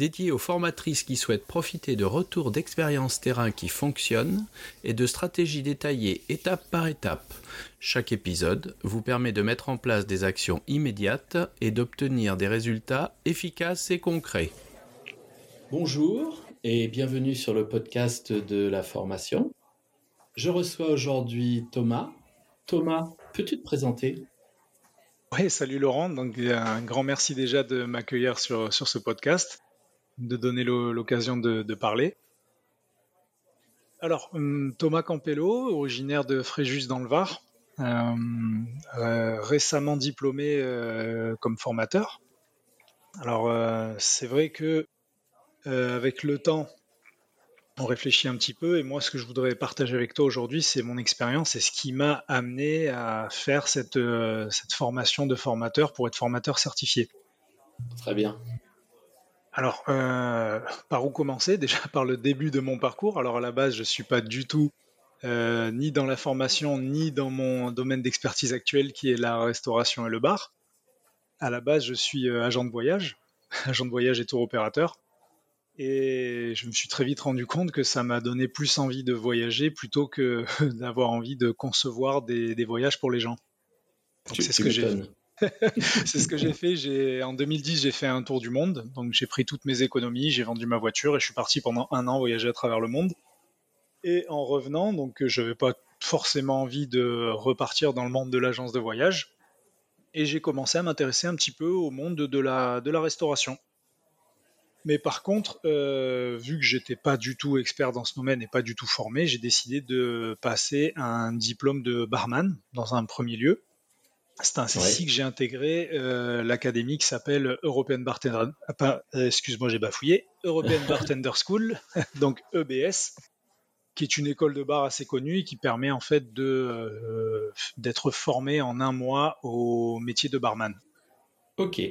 dédié aux formatrices qui souhaitent profiter de retours d'expériences terrain qui fonctionnent et de stratégies détaillées étape par étape. Chaque épisode vous permet de mettre en place des actions immédiates et d'obtenir des résultats efficaces et concrets. Bonjour et bienvenue sur le podcast de la formation. Je reçois aujourd'hui Thomas. Thomas, peux-tu te présenter? Oui, salut Laurent. Donc, un grand merci déjà de m'accueillir sur, sur ce podcast de donner l'occasion de, parler. Alors, hum, Thomas Campello, originaire de Fréjus dans le Var, euh, euh, récemment diplômé euh, comme formateur. Alors, c'est vrai que avec le temps, on réfléchit un petit peu. Et moi, ce que je voudrais partager avec toi aujourd'hui, c'est mon expérience et ce qui m'a amené à faire cette, cette formation de formateur pour être formateur certifié. Très bien. Alors, euh, par où commencer? Déjà par le début de mon parcours. Alors à la base, je ne suis pas du tout euh, ni dans la formation, ni dans mon domaine d'expertise actuel qui est la restauration et le bar. À la base, je suis euh, agent de voyage, agent de voyage et tour opérateur. Et je me suis très vite rendu compte que ça m'a donné plus envie de voyager plutôt que d'avoir envie de concevoir des, voyages pour les gens. C'est ce que j'ai c'est ce que j'ai fait. En 2010, j'ai fait un tour du monde. Donc j'ai pris toutes mes économies, j'ai vendu ma voiture et je suis parti pendant un an voyager à travers le monde. Et en revenant, donc je n'avais pas forcément envie de repartir dans le monde de l'agence de voyage. Et j'ai commencé à m'intéresser un petit peu au monde de la, de la restauration. Mais par contre, euh, vu que j'étais pas du tout expert dans ce domaine et pas du tout formé, j'ai décidé de passer un diplôme de barman dans un premier lieu. C'est ainsi que j'ai intégré euh, l'académie qui s'appelle European Bartender. Ah, euh, excuse-moi, j'ai bafouillé. European Bartender School, donc EBS, qui est une école de bar assez connue et qui permet en fait de euh, d'être formé en un mois au métier de barman. Ok.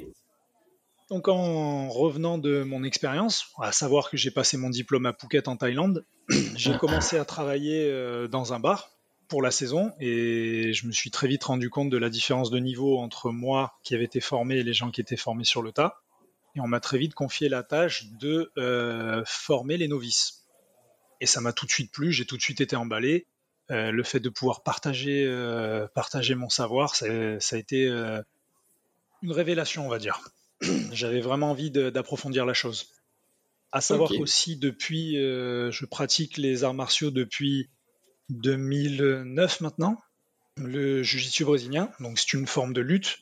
Donc en revenant de mon expérience, à savoir que j'ai passé mon diplôme à Phuket en Thaïlande, j'ai commencé à travailler dans un bar pour la saison et je me suis très vite rendu compte de la différence de niveau entre moi qui avait été formé et les gens qui étaient formés sur le tas. Et on m'a très vite confié la tâche de euh, former les novices. Et ça m'a tout de suite plu, j'ai tout de suite été emballé. Euh, le fait de pouvoir partager, euh, partager mon savoir, ça, a été une révélation, on va dire. J'avais vraiment envie d'approfondir la chose. À savoir qu'aussi, depuis, je pratique les arts martiaux depuis 2009 maintenant, le jiu-jitsu brésilien. Donc c'est une forme de lutte.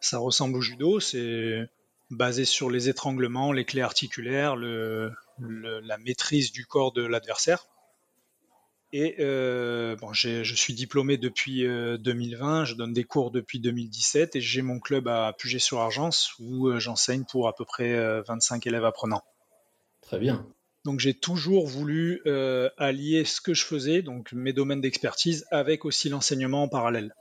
Ça ressemble au judo. C'est basé sur les étranglements, les clés articulaires, la maîtrise du corps de l'adversaire. Et euh, je suis diplômé depuis 2020, euh, je donne des cours depuis 2017 et j'ai mon club à Puget-sur-Argence où euh, j'enseigne pour à peu près 25 élèves apprenants. Très bien. Donc j'ai toujours voulu euh, allier ce que je faisais, donc mes domaines d'expertise, avec aussi l'enseignement en parallèle.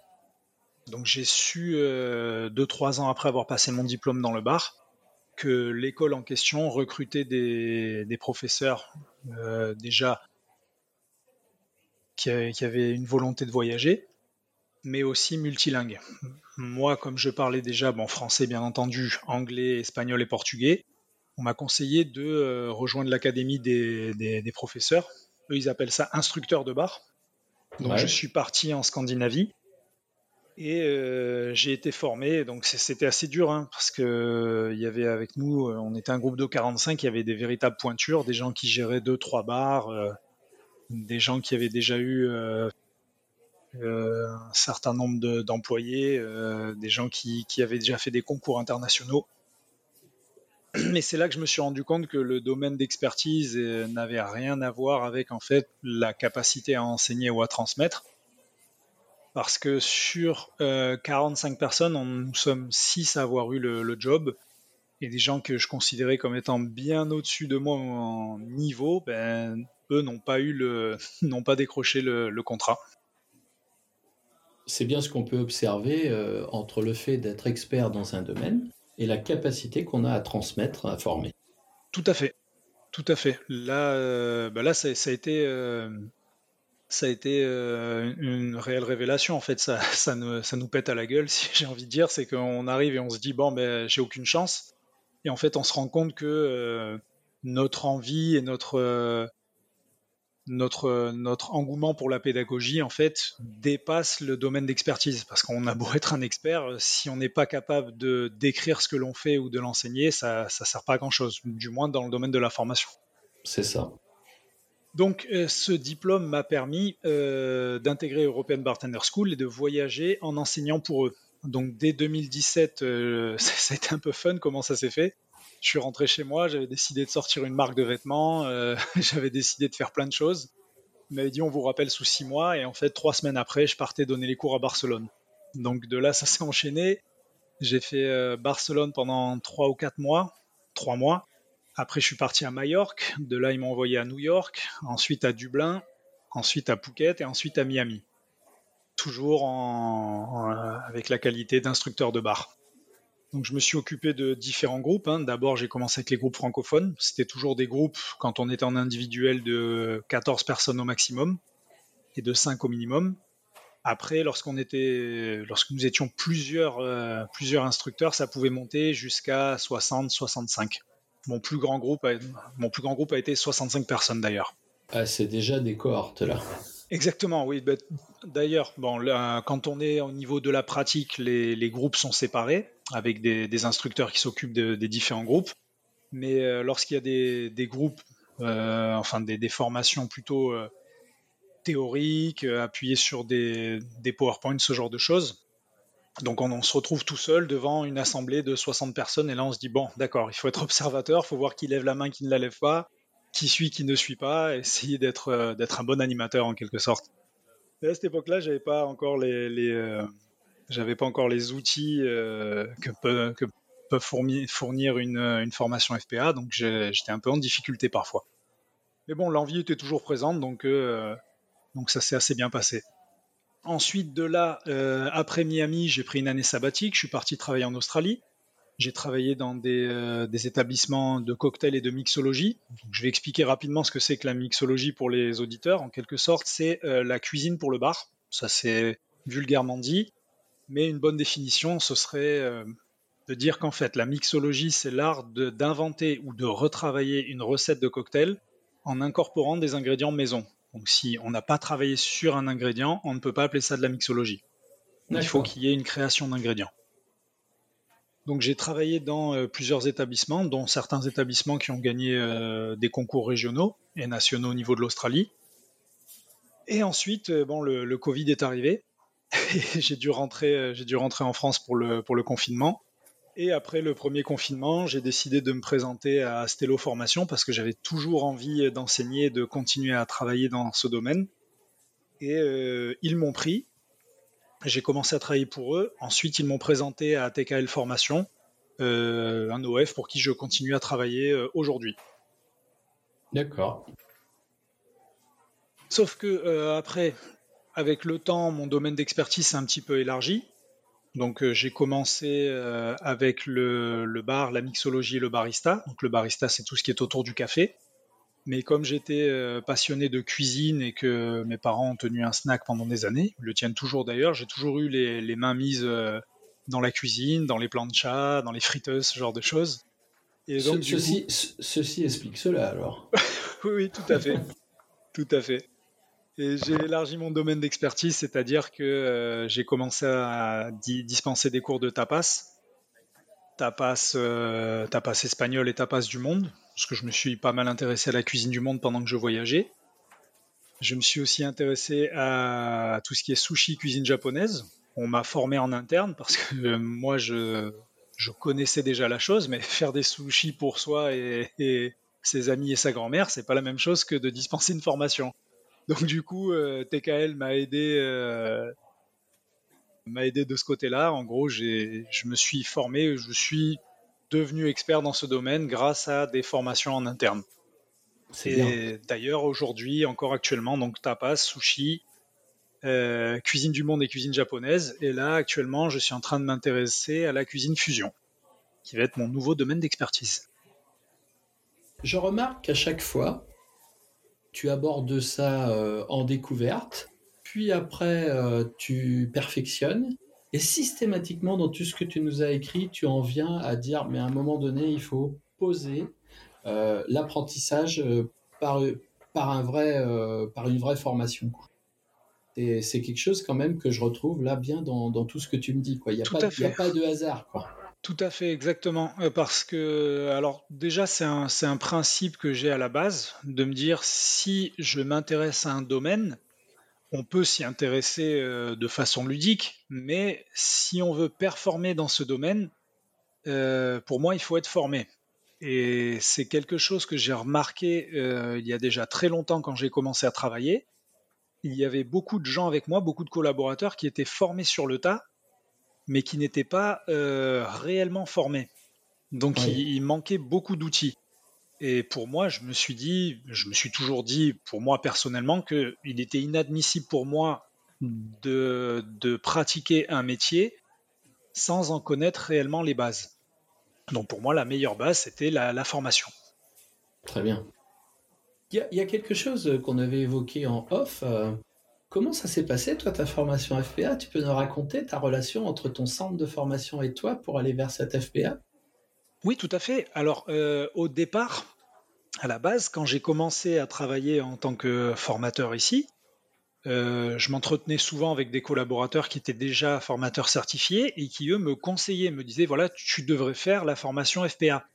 Donc j'ai su, euh, deux, trois ans après avoir passé mon diplôme dans le bar, que l'école en question recrutait des, professeurs euh, déjà qui, avaient une volonté de voyager, mais aussi multilingues. Moi, comme je parlais déjà bon, français bien entendu, anglais, espagnol et portugais, on m'a conseillé de euh, rejoindre l'académie des, professeurs. Eux, ils appellent ça instructeur de bar. Donc, je suis parti en Scandinavie et euh, j'ai été formé. Donc, c'était assez dur hein, parce que euh, il y avait avec nous, on était un groupe de 45, il y avait des véritables pointures, des gens qui géraient deux, trois bars, des gens qui avaient déjà eu un certain nombre d'employés, des gens qui, avaient déjà fait des concours internationaux. Mais c'est là que je me suis rendu compte que le domaine d'expertise euh, n'avait rien à voir avec en fait la capacité à enseigner ou à transmettre. Parce que sur 45 euh, personnes, nous sommes 6 à avoir eu le, job. Et des gens que je considérais comme étant bien au-dessus de moi en niveau, ben, eux n'ont pas pas décroché le contrat. c'est bien ce qu'on peut observer euh, entre le fait d'être expert dans un domaine et la capacité qu'on a à transmettre, à former. Tout à fait. Tout à fait. Là, euh, bah là ça, a été, ça a été une réelle révélation. En fait, ça, ça, ça nous pète à la gueule, si j'ai envie de dire. C'est qu'on arrive et on se dit, bon, ben, j'ai aucune chance. Et en fait, on se rend compte que notre envie et notre notre, notre engouement pour la pédagogie, en fait, dépasse le domaine d'expertise. Parce qu'on a beau être un expert, si on n'est pas capable de décrire ce que l'on fait ou de l'enseigner, ça ne sert pas à grand-chose, du moins dans le domaine de la formation. C'est ça. Donc, euh, ce diplôme m'a permis euh, d'intégrer European Bartender School et de voyager en enseignant pour eux. Donc, dès 2017, euh, ça a été un peu fun comment ça s'est fait je suis rentré chez moi, j'avais décidé de sortir une marque de vêtements, euh, j'avais décidé de faire plein de choses. Il m'avait dit on vous rappelle sous six mois et en fait trois semaines après je partais donner les cours à Barcelone. Donc de là ça s'est enchaîné. J'ai fait euh, Barcelone pendant trois ou quatre mois, trois mois. Après je suis parti à Majorque, de là ils m'ont envoyé à New York, ensuite à Dublin, ensuite à Phuket et ensuite à Miami. Toujours avec la qualité d'instructeur de bar. Donc je me suis occupé de différents groupes. Hein. D'abord, j'ai commencé avec les groupes francophones. C'était toujours des groupes, quand on était en individuel, de 14 personnes au maximum et de 5 au minimum. Après, lorsqu'on était, lorsque nous étions plusieurs, euh, plusieurs instructeurs, ça pouvait monter jusqu'à 60, 65. Mon plus grand groupe, a, mon plus grand groupe a été 65 personnes d'ailleurs. Ah, c'est déjà des cohortes là. Exactement, oui. Bah, d'ailleurs, bon, quand on est au niveau de la pratique, les, groupes sont séparés avec des, instructeurs qui s'occupent des différents groupes. Mais euh, lorsqu'il y a des, groupes, euh, enfin des, formations plutôt euh, théoriques, appuyées sur des, des PowerPoints, ce genre de choses, donc on, se retrouve tout seul devant une assemblée de 60 personnes et là on se dit bon d'accord, il faut être observateur, il faut voir qui lève la main, qui ne la lève pas, qui suit, qui ne suit pas, essayer d'être un bon animateur en quelque sorte. à cette époque-là, j'avais pas encore les, j'avais pas encore les outils euh, que peut fournir une, formation FPA, donc j'étais un peu en difficulté parfois. Mais bon, l'envie était toujours présente, donc donc ça s'est assez bien passé. Ensuite de là, après Miami, j'ai pris une année sabbatique. Je suis parti travailler en Australie. J'ai travaillé dans euh, des, établissements de cocktails et de mixologie. je vais expliquer rapidement ce que c'est que la mixologie pour les auditeurs. En quelque sorte, c'est euh, la cuisine pour le bar. Ça, c'est vulgairement dit. Mais une bonne définition, ce serait euh, de dire qu'en fait, la mixologie, c'est l'art d'inventer ou de retravailler une recette de cocktail en incorporant des ingrédients maison. Donc, si on n'a pas travaillé sur un ingrédient, on ne peut pas appeler ça de la mixologie. Il faut qu'il y ait une création d'ingrédients. Donc j'ai travaillé dans euh, plusieurs établissements, dont certains établissements qui ont gagné euh, des concours régionaux et nationaux au niveau de l'Australie. Et ensuite, euh, bon, le, Covid est arrivé. j'ai dû rentrer, j'ai dû rentrer en France pour le, pour le confinement. Et après le premier confinement, j'ai décidé de me présenter à Stello Formation parce que j'avais toujours envie d'enseigner et de continuer à travailler dans ce domaine. Et ils m'ont pris j'ai commencé à travailler pour eux. Ensuite, ils m'ont présenté à TKL Formation, euh, un OF pour qui je continue à travailler euh, aujourd'hui. D'accord. Sauf que euh, après, avec le temps, mon domaine d'expertise s'est un petit peu élargi. Donc j'ai commencé avec le, le, bar, la mixologie et le barista. Donc le barista, c'est tout ce qui est autour du café. Mais comme j'étais euh, passionné de cuisine et que mes parents ont tenu un snack pendant des années, ils le tiennent toujours d'ailleurs, j'ai toujours eu les, mains mises euh, dans la cuisine, dans les planchas, dans les friteuses, ce genre de choses. Et donc, ceci, ceci explique cela alors. oui, oui, tout à fait. tout à fait. Et j'ai élargi mon domaine d'expertise, c'est-à-dire que euh, j'ai commencé à dispenser des cours de tapas, tapas, tapas espagnol et tapas du monde parce que je me suis pas mal intéressé à la cuisine du monde pendant que je voyageais. Je me suis aussi intéressé à tout ce qui est sushi, cuisine japonaise. On m'a formé en interne parce que euh, moi, je, connaissais déjà la chose, mais faire des sushis pour soi et, ses amis et sa grand-mère, c'est pas la même chose que de dispenser une formation. Donc du coup, euh, TKL m'a aidé, euh, m'a aidé de ce côté-là. En gros, je me suis formé, je suis devenu expert dans ce domaine grâce à des formations en interne. Et d'ailleurs, aujourd'hui, encore actuellement, donc tapas, sushi, cuisine du monde et cuisine japonaise. Et là, actuellement, je suis en train de m'intéresser à la cuisine fusion, qui va être mon nouveau domaine d'expertise. Je remarque qu'à chaque fois, tu abordes ça en découverte, puis après, tu perfectionnes, et systématiquement, dans tout ce que tu nous as écrit, tu en viens à dire, mais à un moment donné, il faut poser euh, l'apprentissage euh, par, par, un vrai, euh, par une vraie formation. Et c'est quelque chose quand même que je retrouve là bien dans, dans tout ce que tu me dis. Quoi. Il n'y a, pas, a pas de hasard. Quoi. Tout à fait, exactement. Parce que, alors déjà, c'est un, principe que j'ai à la base, de me dire, si je m'intéresse à un domaine, on peut s'y intéresser euh, de façon ludique, mais si on veut performer dans ce domaine, euh, pour moi, il faut être formé. Et c'est quelque chose que j'ai remarqué euh, il y a déjà très longtemps quand j'ai commencé à travailler. Il y avait beaucoup de gens avec moi, beaucoup de collaborateurs qui étaient formés sur le tas, mais qui n'étaient pas réellement formés. Donc il manquait beaucoup d'outils. Et pour moi, je me suis dit, je me suis toujours dit, pour moi personnellement, qu'il était inadmissible pour moi de, pratiquer un métier sans en connaître réellement les bases. Donc pour moi, la meilleure base, c'était la, formation. Très bien. Il y, a, quelque chose qu'on avait évoqué en off. Euh, comment ça s'est passé, toi, ta formation FPA Tu peux nous raconter ta relation entre ton centre de formation et toi pour aller vers cette FPA oui, tout à fait. Alors, euh, au départ, à la base, quand j'ai commencé à travailler en tant que formateur ici, euh, je m'entretenais souvent avec des collaborateurs qui étaient déjà formateurs certifiés et qui, eux, me conseillaient, me disaient, voilà, tu devrais faire la formation FPA.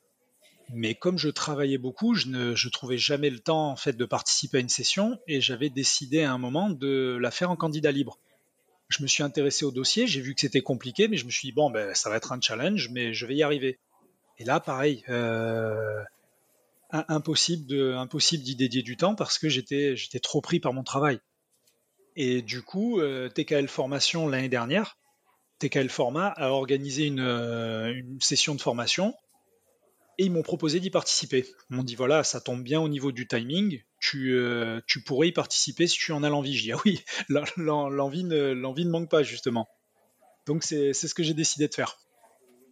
Mais comme je travaillais beaucoup, je ne trouvais jamais le temps en fait de participer à une session et j'avais décidé à un moment de la faire en candidat libre. Je me suis intéressé au dossier, j'ai vu que c'était compliqué, mais je me suis dit bon ben ça va être un challenge, mais je vais y arriver. Et là, pareil, euh, impossible de, impossible d'y dédier du temps parce que j'étais, j'étais trop pris par mon travail. Et du coup, euh, TKL Formation l'année dernière, TKL Format a organisé une, euh, une session de formation et ils m'ont proposé d'y participer. Ils m'ont dit voilà, ça tombe bien au niveau du timing, tu, tu pourrais y participer si tu en as l'envie. Je dis ah oui, l'envie ne, ne manque pas justement. Donc c'est, ce que j'ai décidé de faire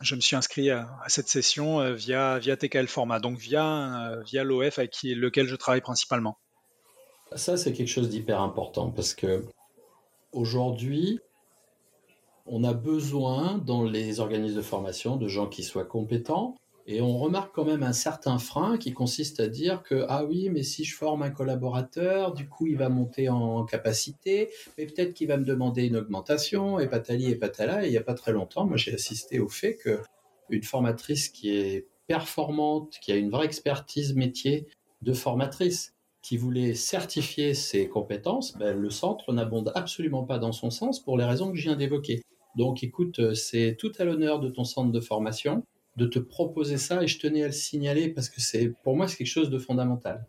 je me suis inscrit à, cette session euh, via, via TKL Format, donc via, euh, via l'OF avec lequel je travaille principalement. Ça, c'est quelque chose d'hyper important parce que aujourd'hui, on a besoin dans les organismes de formation de gens qui soient compétents, et on remarque quand même un certain frein qui consiste à dire que, ah oui, mais si je forme un collaborateur, du coup, il va monter en capacité, mais peut-être qu'il va me demander une augmentation, et patali et patala. Et il n'y a pas très longtemps, moi, j'ai assisté au fait que une formatrice qui est performante, qui a une vraie expertise métier de formatrice, qui voulait certifier ses compétences, ben, le centre n'abonde absolument pas dans son sens pour les raisons que je viens d'évoquer. Donc écoute, c'est tout à l'honneur de ton centre de formation de te proposer ça et je tenais à le signaler parce que c'est pour moi c'est quelque chose de fondamental.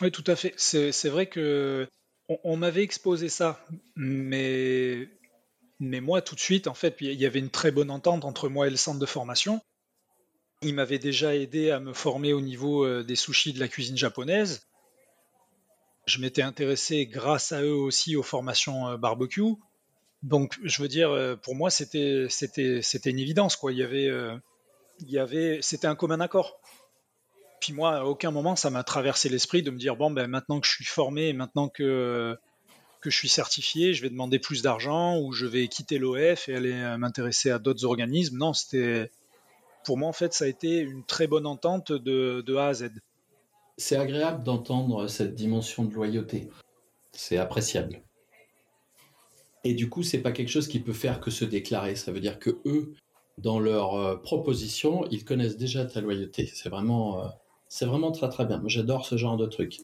Oui, tout à fait. C'est vrai que on, m'avait exposé ça, mais mais moi tout de suite en fait il y avait une très bonne entente entre moi et le centre de formation. Il m'avait déjà aidé à me former au niveau euh, des sushis de la cuisine japonaise. Je m'étais intéressé grâce à eux aussi aux formations euh, barbecue. Donc, je veux dire, euh, pour moi, c'était une évidence quoi. Il y avait il y avait, c'était un commun accord. Puis moi, à aucun moment, ça m'a traversé l'esprit de me dire bon, ben maintenant que je suis formé, maintenant que que je suis certifié, je vais demander plus d'argent ou je vais quitter l'OF et aller m'intéresser à d'autres organismes. Non, c'était pour moi en fait, ça a été une très bonne entente de, de A à Z. C'est agréable d'entendre cette dimension de loyauté. C'est appréciable. Et du coup, c'est pas quelque chose qui peut faire que se déclarer. Ça veut dire que eux, dans leurs euh, propositions, ils connaissent déjà ta loyauté. C'est vraiment, euh, c'est vraiment très très bien. J'adore ce genre de truc.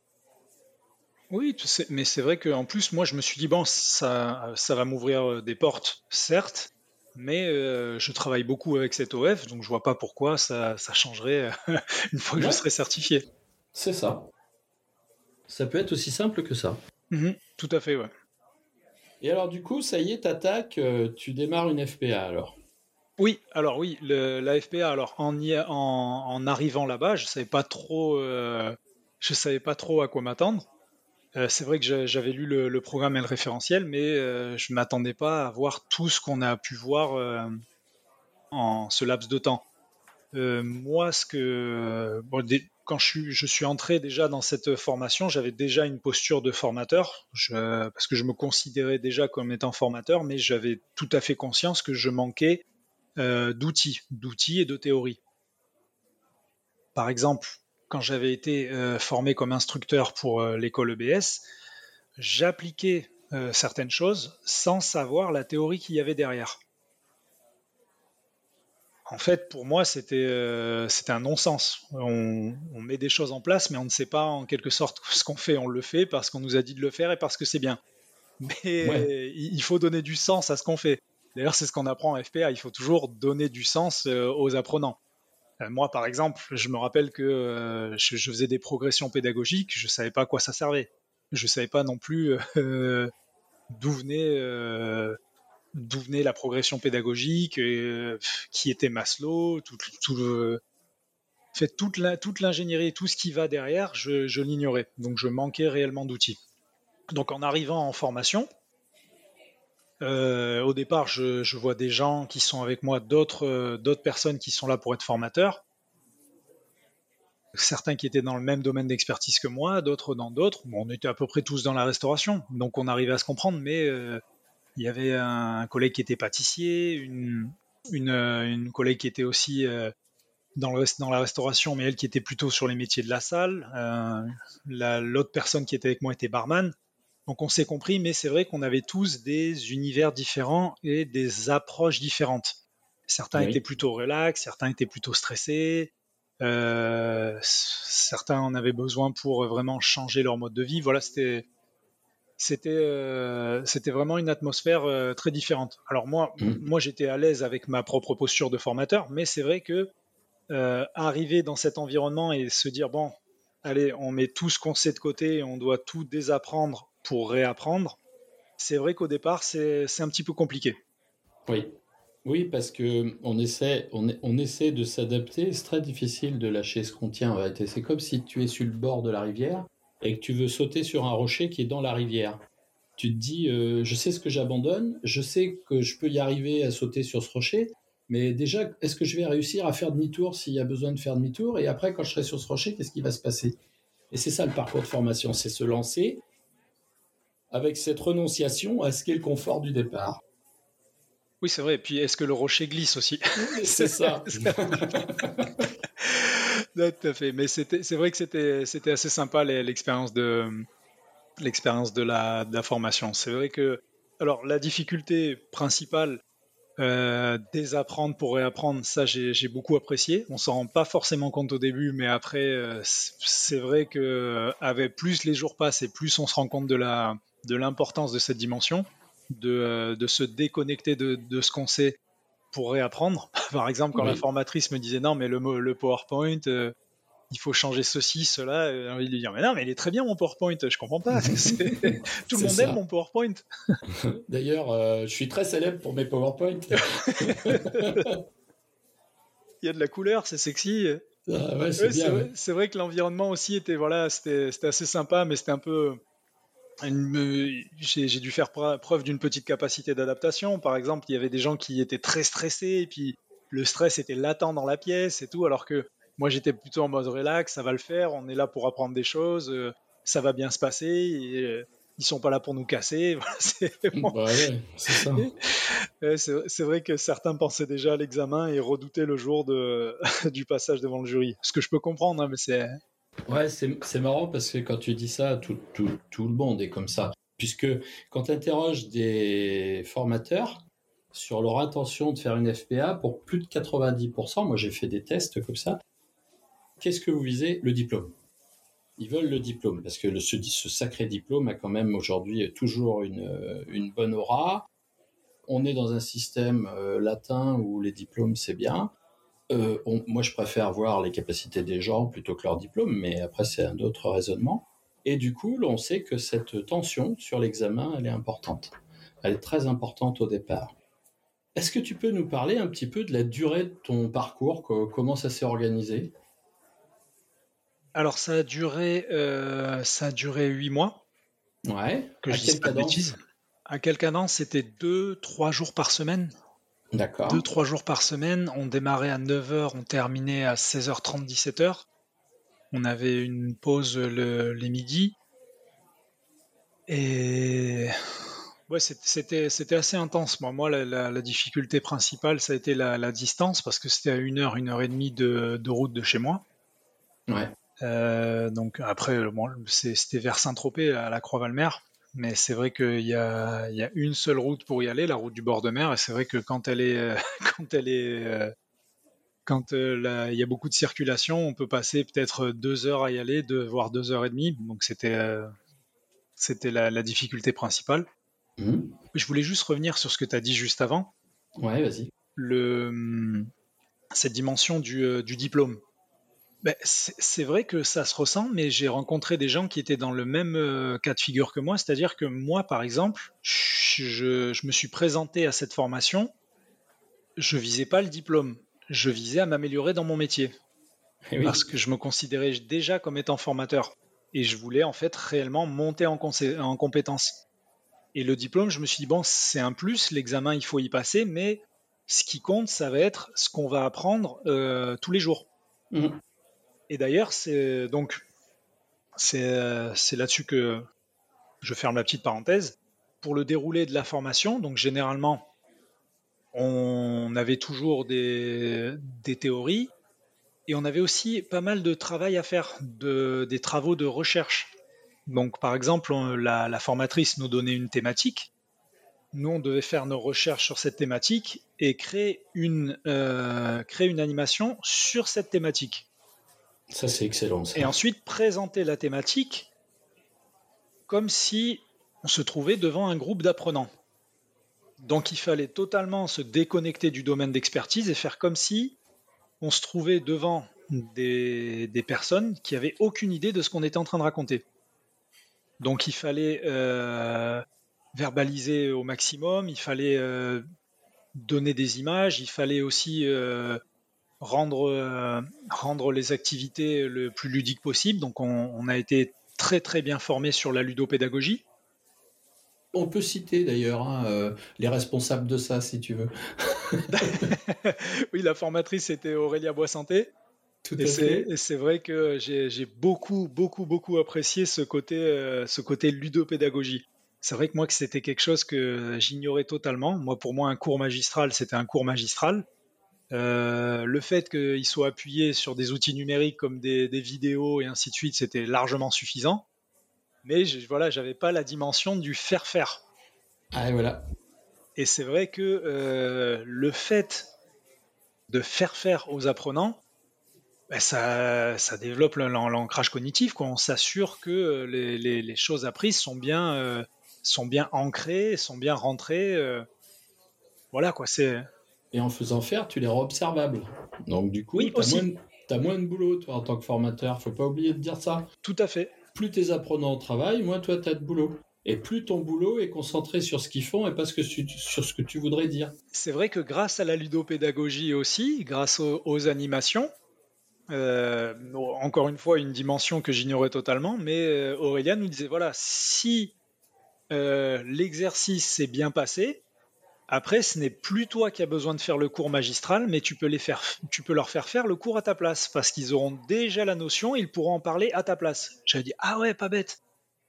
Oui, mais c'est vrai qu'en plus, moi, je me suis dit, bon, ça, ça va m'ouvrir euh, des portes, certes, mais je travaille beaucoup avec cette OF, donc je vois pas pourquoi ça, ça changerait une fois que je serai certifié. C'est ça. Ça peut être aussi simple que ça. Mmh tout à fait, ouais. Et alors, du coup, ça y est, t'attaques, tu démarres une FPA alors oui, alors oui, la FPA, alors en, arrivant là-bas, je savais pas trop, euh, savais pas trop à quoi m'attendre. c'est vrai que j'avais lu le, programme et le référentiel, mais je ne m'attendais pas à voir tout ce qu'on a pu voir en ce laps de temps. moi, ce que quand je suis, je entré déjà dans cette formation, j'avais déjà une posture de formateur, parce que je me considérais déjà comme étant formateur, mais j'avais tout à fait conscience que je manquais euh, d'outils, d'outils et de théorie. Par exemple, quand j'avais été euh, formé comme instructeur pour euh, l'école EBS, j'appliquais certaines choses sans savoir la théorie qu'il y avait derrière. En fait, pour moi, c'était euh, un non-sens. On, met des choses en place, mais on ne sait pas en quelque sorte ce qu'on fait. On le fait parce qu'on nous a dit de le faire et parce que c'est bien. Mais il faut donner du sens à ce qu'on fait. D'ailleurs, c'est ce qu'on apprend en FPA. Il faut toujours donner du sens euh, aux apprenants. Euh, moi, par exemple, je me rappelle que je, je, faisais des progressions pédagogiques. Je ne savais pas à quoi ça servait. Je ne savais pas non plus d'où venait la progression pédagogique, euh, qui était Maslow, tout, le, fait, toute l'ingénierie, tout ce qui va derrière, je, l'ignorais. Donc je manquais réellement d'outils. Donc en arrivant en formation, euh, au départ, je, vois des gens qui sont avec moi, d'autres, d'autres personnes qui sont là pour être formateurs. Certains qui étaient dans le même domaine d'expertise que moi, d'autres dans d'autres. on était à peu près tous dans la restauration, donc on arrivait à se comprendre, mais euh, il y avait un collègue qui était pâtissier, une, collègue qui était aussi euh, dans, la restauration, mais elle qui était plutôt sur les métiers de la salle. Euh, l'autre personne qui était avec moi était barman. Donc on s'est compris, mais c'est vrai qu'on avait tous des univers différents et des approches différentes. Certains étaient plutôt relax, certains étaient plutôt stressés, euh, certains en avaient besoin pour vraiment changer leur mode de vie. Voilà, c'était c'était euh, c'était vraiment une atmosphère euh, très différente. Alors moi, mmh. moi j'étais à l'aise avec ma propre posture de formateur, mais c'est vrai que euh, arriver dans cet environnement et se dire bon, allez, on met tout ce qu'on sait de côté et on doit tout désapprendre pour réapprendre, c'est vrai qu'au départ c'est un petit peu compliqué. Oui. Oui, parce que on essaie, on, on essaie de s'adapter. C'est très difficile de lâcher ce qu'on tient. C'est comme si tu es sur le bord de la rivière et que tu veux sauter sur un rocher qui est dans la rivière. Tu te dis, euh, je sais ce que j'abandonne, je sais que je peux y arriver à sauter sur ce rocher, mais déjà, est-ce que je vais réussir à faire demi-tour s'il y a besoin de faire demi-tour? Et après, quand je serai sur ce rocher, qu'est-ce qui va se passer? Et c'est ça le parcours de formation, c'est se lancer avec cette renonciation à ce qu'est le confort du départ. Oui, c'est vrai. Et puis, est-ce que le rocher glisse aussi? C'est ça. tout à fait. Mais c'est vrai que c'était assez sympa l'expérience de l'expérience de la, formation. C'est vrai que alors la difficulté principale euh, désapprendre pour réapprendre, ça j'ai beaucoup apprécié. On s'en rend pas forcément compte au début, mais après euh, c'est vrai que euh, avec plus les jours passent et plus on se rend compte de la de l'importance de cette dimension, de, de se déconnecter de, de ce qu'on sait pour réapprendre. Par exemple, quand la formatrice me disait non, mais le, le PowerPoint, euh, il faut changer ceci, cela, euh, j'ai envie de lui dire mais non, mais il est très bien mon PowerPoint, je comprends pas. Tout le monde aime mon PowerPoint. D'ailleurs, euh, je suis très célèbre pour mes PowerPoint. il y a de la couleur, c'est sexy. Ah c'est vrai, vrai, que l'environnement aussi était voilà, c'était assez sympa, mais c'était un peu j'ai dû faire preuve d'une petite capacité d'adaptation. Par exemple, il y avait des gens qui étaient très stressés et puis le stress était latent dans la pièce et tout, alors que moi j'étais plutôt en mode relax, ça va le faire, on est là pour apprendre des choses, euh, ça va bien se passer. Et, euh, ils sont pas là pour nous casser. c'est vrai que certains pensaient déjà à l'examen et redoutaient le jour de, du passage devant le jury. Ce que je peux comprendre, hein, mais c'est Ouais, c'est marrant parce que quand tu dis ça, tout, le monde est comme ça. Puisque quand tu interroges des formateurs sur leur intention de faire une FPA, pour plus de 90%, moi j'ai fait des tests comme ça, qu'est-ce que vous visez? Le diplôme. Ils veulent le diplôme parce que ce, sacré diplôme a quand même aujourd'hui toujours une, une bonne aura. On est dans un système euh, latin où les diplômes c'est bien. Euh, moi, je préfère voir les capacités des gens plutôt que leur diplôme, mais après, c'est un autre raisonnement. Et du coup, on sait que cette tension sur l'examen, elle est importante. Elle est très importante au départ. Est-ce que tu peux nous parler un petit peu de la durée de ton parcours, comment ça s'est organisé? Alors, ça a duré, euh, ça a duré huit mois. Ouais. Que à je dise pas de bêtises. À quelle cadence? C'était deux, trois jours par semaine. D'accord. Deux, trois jours par semaine. On démarrait à 9h, on terminait à 16h30, 17h. On avait une pause le, les midis. Et ouais, c'était c'était assez intense. Moi, moi la, la- la difficulté principale, ça a été la, la distance parce que c'était à une heure, une heure et demie de, de route de chez moi. Ouais. Euh, donc après, bon, c'était vers Saint-Tropez, à la Croix-Valmer. Mais c'est vrai qu'il y a, il y a une seule route pour y aller, la route du bord de mer. Et c'est vrai que quand elle est, euh, quand elle est, euh, quand euh, il y a beaucoup de circulation, on peut passer peut-être deux heures à y aller, deux, voire deux heures et demie. Donc c'était, c'était la, la difficulté principale. Mhm. Je voulais juste revenir sur ce que tu as dit juste avant, Ouais, vas-y. le, hum, cette dimension du, du diplôme. Ben, c'est vrai que ça se ressent, mais j'ai rencontré des gens qui étaient dans le même euh, cas de figure que moi, c'est-à-dire que moi, par exemple, je, je me suis présenté à cette formation, je visais pas le diplôme, je visais à m'améliorer dans mon métier, Eh oui. parce que je me considérais déjà comme étant formateur, et je voulais en fait réellement monter en, en compétences. Et le diplôme, je me suis dit, bon, c'est un plus, l'examen, il faut y passer, mais ce qui compte, ça va être ce qu'on va apprendre euh, tous les jours. Mhm. Et d'ailleurs, c'est donc euh, c'est là-dessus que je ferme la petite parenthèse. Pour le déroulé de la formation, donc généralement, on avait toujours des, théories et on avait aussi pas mal de travail à faire, de, des travaux de recherche. Donc, par exemple, la formatrice nous donnait une thématique. Nous, on devait faire nos recherches sur cette thématique et créer une, euh, créer une animation sur cette thématique. Ça, c'est excellent. Et ensuite présenter la thématique comme si on se trouvait devant un groupe d'apprenants. Donc il fallait totalement se déconnecter du domaine d'expertise et faire comme si on se trouvait devant des, des personnes qui avaient aucune idée de ce qu'on était en train de raconter. Donc il fallait euh, verbaliser au maximum, il fallait euh, donner des images, il fallait aussi euh, rendre, euh, rendre les activités le plus ludiques possible. Donc on, on a été très très bien formé sur la ludopédagogie. On peut citer d'ailleurs hein, euh, les responsables de ça, si tu veux. oui, la formatrice c'était Aurélia Boissanté. Tout Et à c'est, fait. et c'est vrai que j'ai, j'ai beaucoup, beaucoup, beaucoup apprécié ce côté, euh, ce côté ludopédagogie. C'est vrai que moi, que c'était quelque chose que j'ignorais totalement. Moi, pour moi, un cours magistral, c'était un cours magistral. Euh, le fait qu'il soit appuyé sur des outils numériques comme des, des vidéos et ainsi de suite, c'était largement suffisant. Mais je, voilà, j'avais pas la dimension du faire faire. Ah, et voilà. Et c'est vrai que euh, le fait de faire faire aux apprenants, ben, ça, ça développe l'an- l'ancrage cognitif. Quoi. On s'assure que les, les- les choses apprises sont bien, euh, sont bien ancrées, sont bien rentrées. euh. voilà quoi. C'est Et en faisant faire, tu les rends observables. Donc, du coup, Oui, tu as, moins de boulot, toi, en tant que formateur. Faut pas oublier de dire ça. tout à fait. Plus tes apprenants travaillent, moins toi, tu as de boulot. Et plus ton boulot est concentré sur ce qu'ils font et pas ce que tu- sur ce que tu voudrais dire. C'est vrai que grâce à la ludopédagogie aussi, grâce aux, aux animations, euh, encore une fois une dimension que j'ignorais totalement, mais euh, Aurélien nous disait voilà, si euh, l'exercice s'est bien passé, après ce n'est plus toi qui as besoin de faire le cours magistral, mais tu peux, les faire, tu peux leur faire faire le cours à ta place, parce qu'ils auront déjà la notion, ils pourront en parler à ta place. J'avais dit ah ouais, pas bête.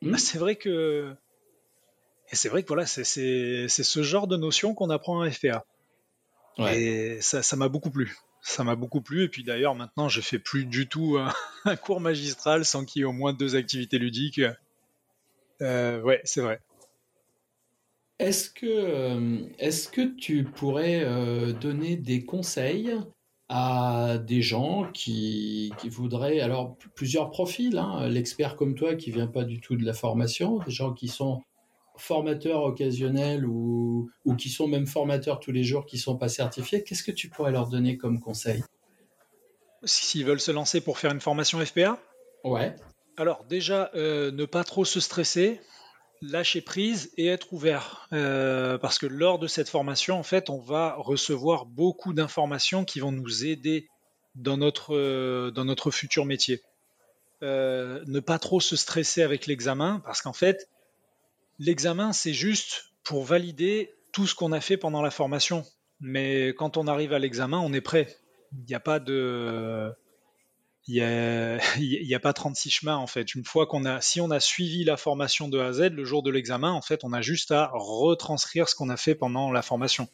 Hmm. Bah, c'est vrai que et c'est vrai que voilà, c'est c'est- c'est ce genre de notion qu'on apprend en FPA. Ouais. Et ça ça m'a beaucoup plu. Ça m'a beaucoup plu. Et puis d'ailleurs, maintenant, je fais plus du tout un, un cours magistral sans qu'il y ait au moins deux activités ludiques. Euh, ouais, c'est vrai. Est-ce que, euh, est-ce que tu pourrais euh, donner des conseils à des gens qui, qui voudraient, alors plusieurs profils, hein, l'expert comme toi qui vient pas du tout de la formation, des gens qui sont formateurs occasionnels ou, ou qui sont même formateurs tous les jours qui sont pas certifiés, qu'est-ce que tu pourrais leur donner comme conseil? S'ils veulent se lancer pour faire une formation FPA, Ouais, alors déjà, euh, ne pas trop se stresser, lâcher prise et être ouvert. Euh, parce que lors de cette formation, en fait, on va recevoir beaucoup d'informations qui vont nous aider dans notre, euh, dans notre futur métier. Euh, ne pas trop se stresser avec l'examen, parce qu'en fait, l'examen, c'est juste pour valider tout ce qu'on a fait pendant la formation. Mais quand on arrive à l'examen, on est prêt. Il n'y a pas de. Il n'y a, il a pas 36 chemins en fait. Une fois qu'on a, si on a suivi la formation de A à Z, le jour de l'examen, en fait, on a juste à retranscrire ce qu'on a fait pendant la formation.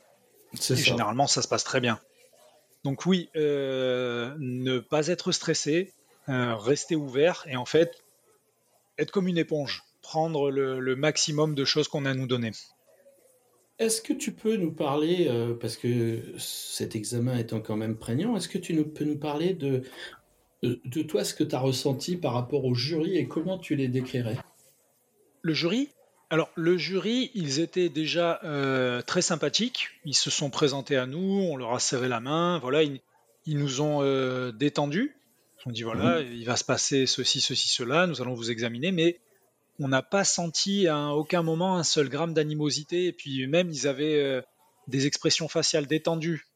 Et généralement, ça se passe très bien. Donc oui, euh, ne pas être stressé, euh, rester ouvert et en fait être comme une éponge, prendre le, maximum de choses qu'on a à nous donner. Est-ce que tu peux nous parler, euh, parce que cet examen étant quand même prégnant, est-ce que tu nous, peux nous parler de, de, toi, ce que tu as ressenti par rapport au jury et comment tu les décrirais? Le jury? Alors, le jury, ils étaient déjà euh, très sympathiques. Ils se sont présentés à nous, on leur a serré la main. Voilà, ils, nous ont euh, détendus. On dit voilà, mhm. il va se passer ceci, ceci, cela. Nous allons vous examiner, mais on n'a pas senti à aucun moment un seul gramme d'animosité. Et puis même, ils avaient euh, des expressions faciales détendues.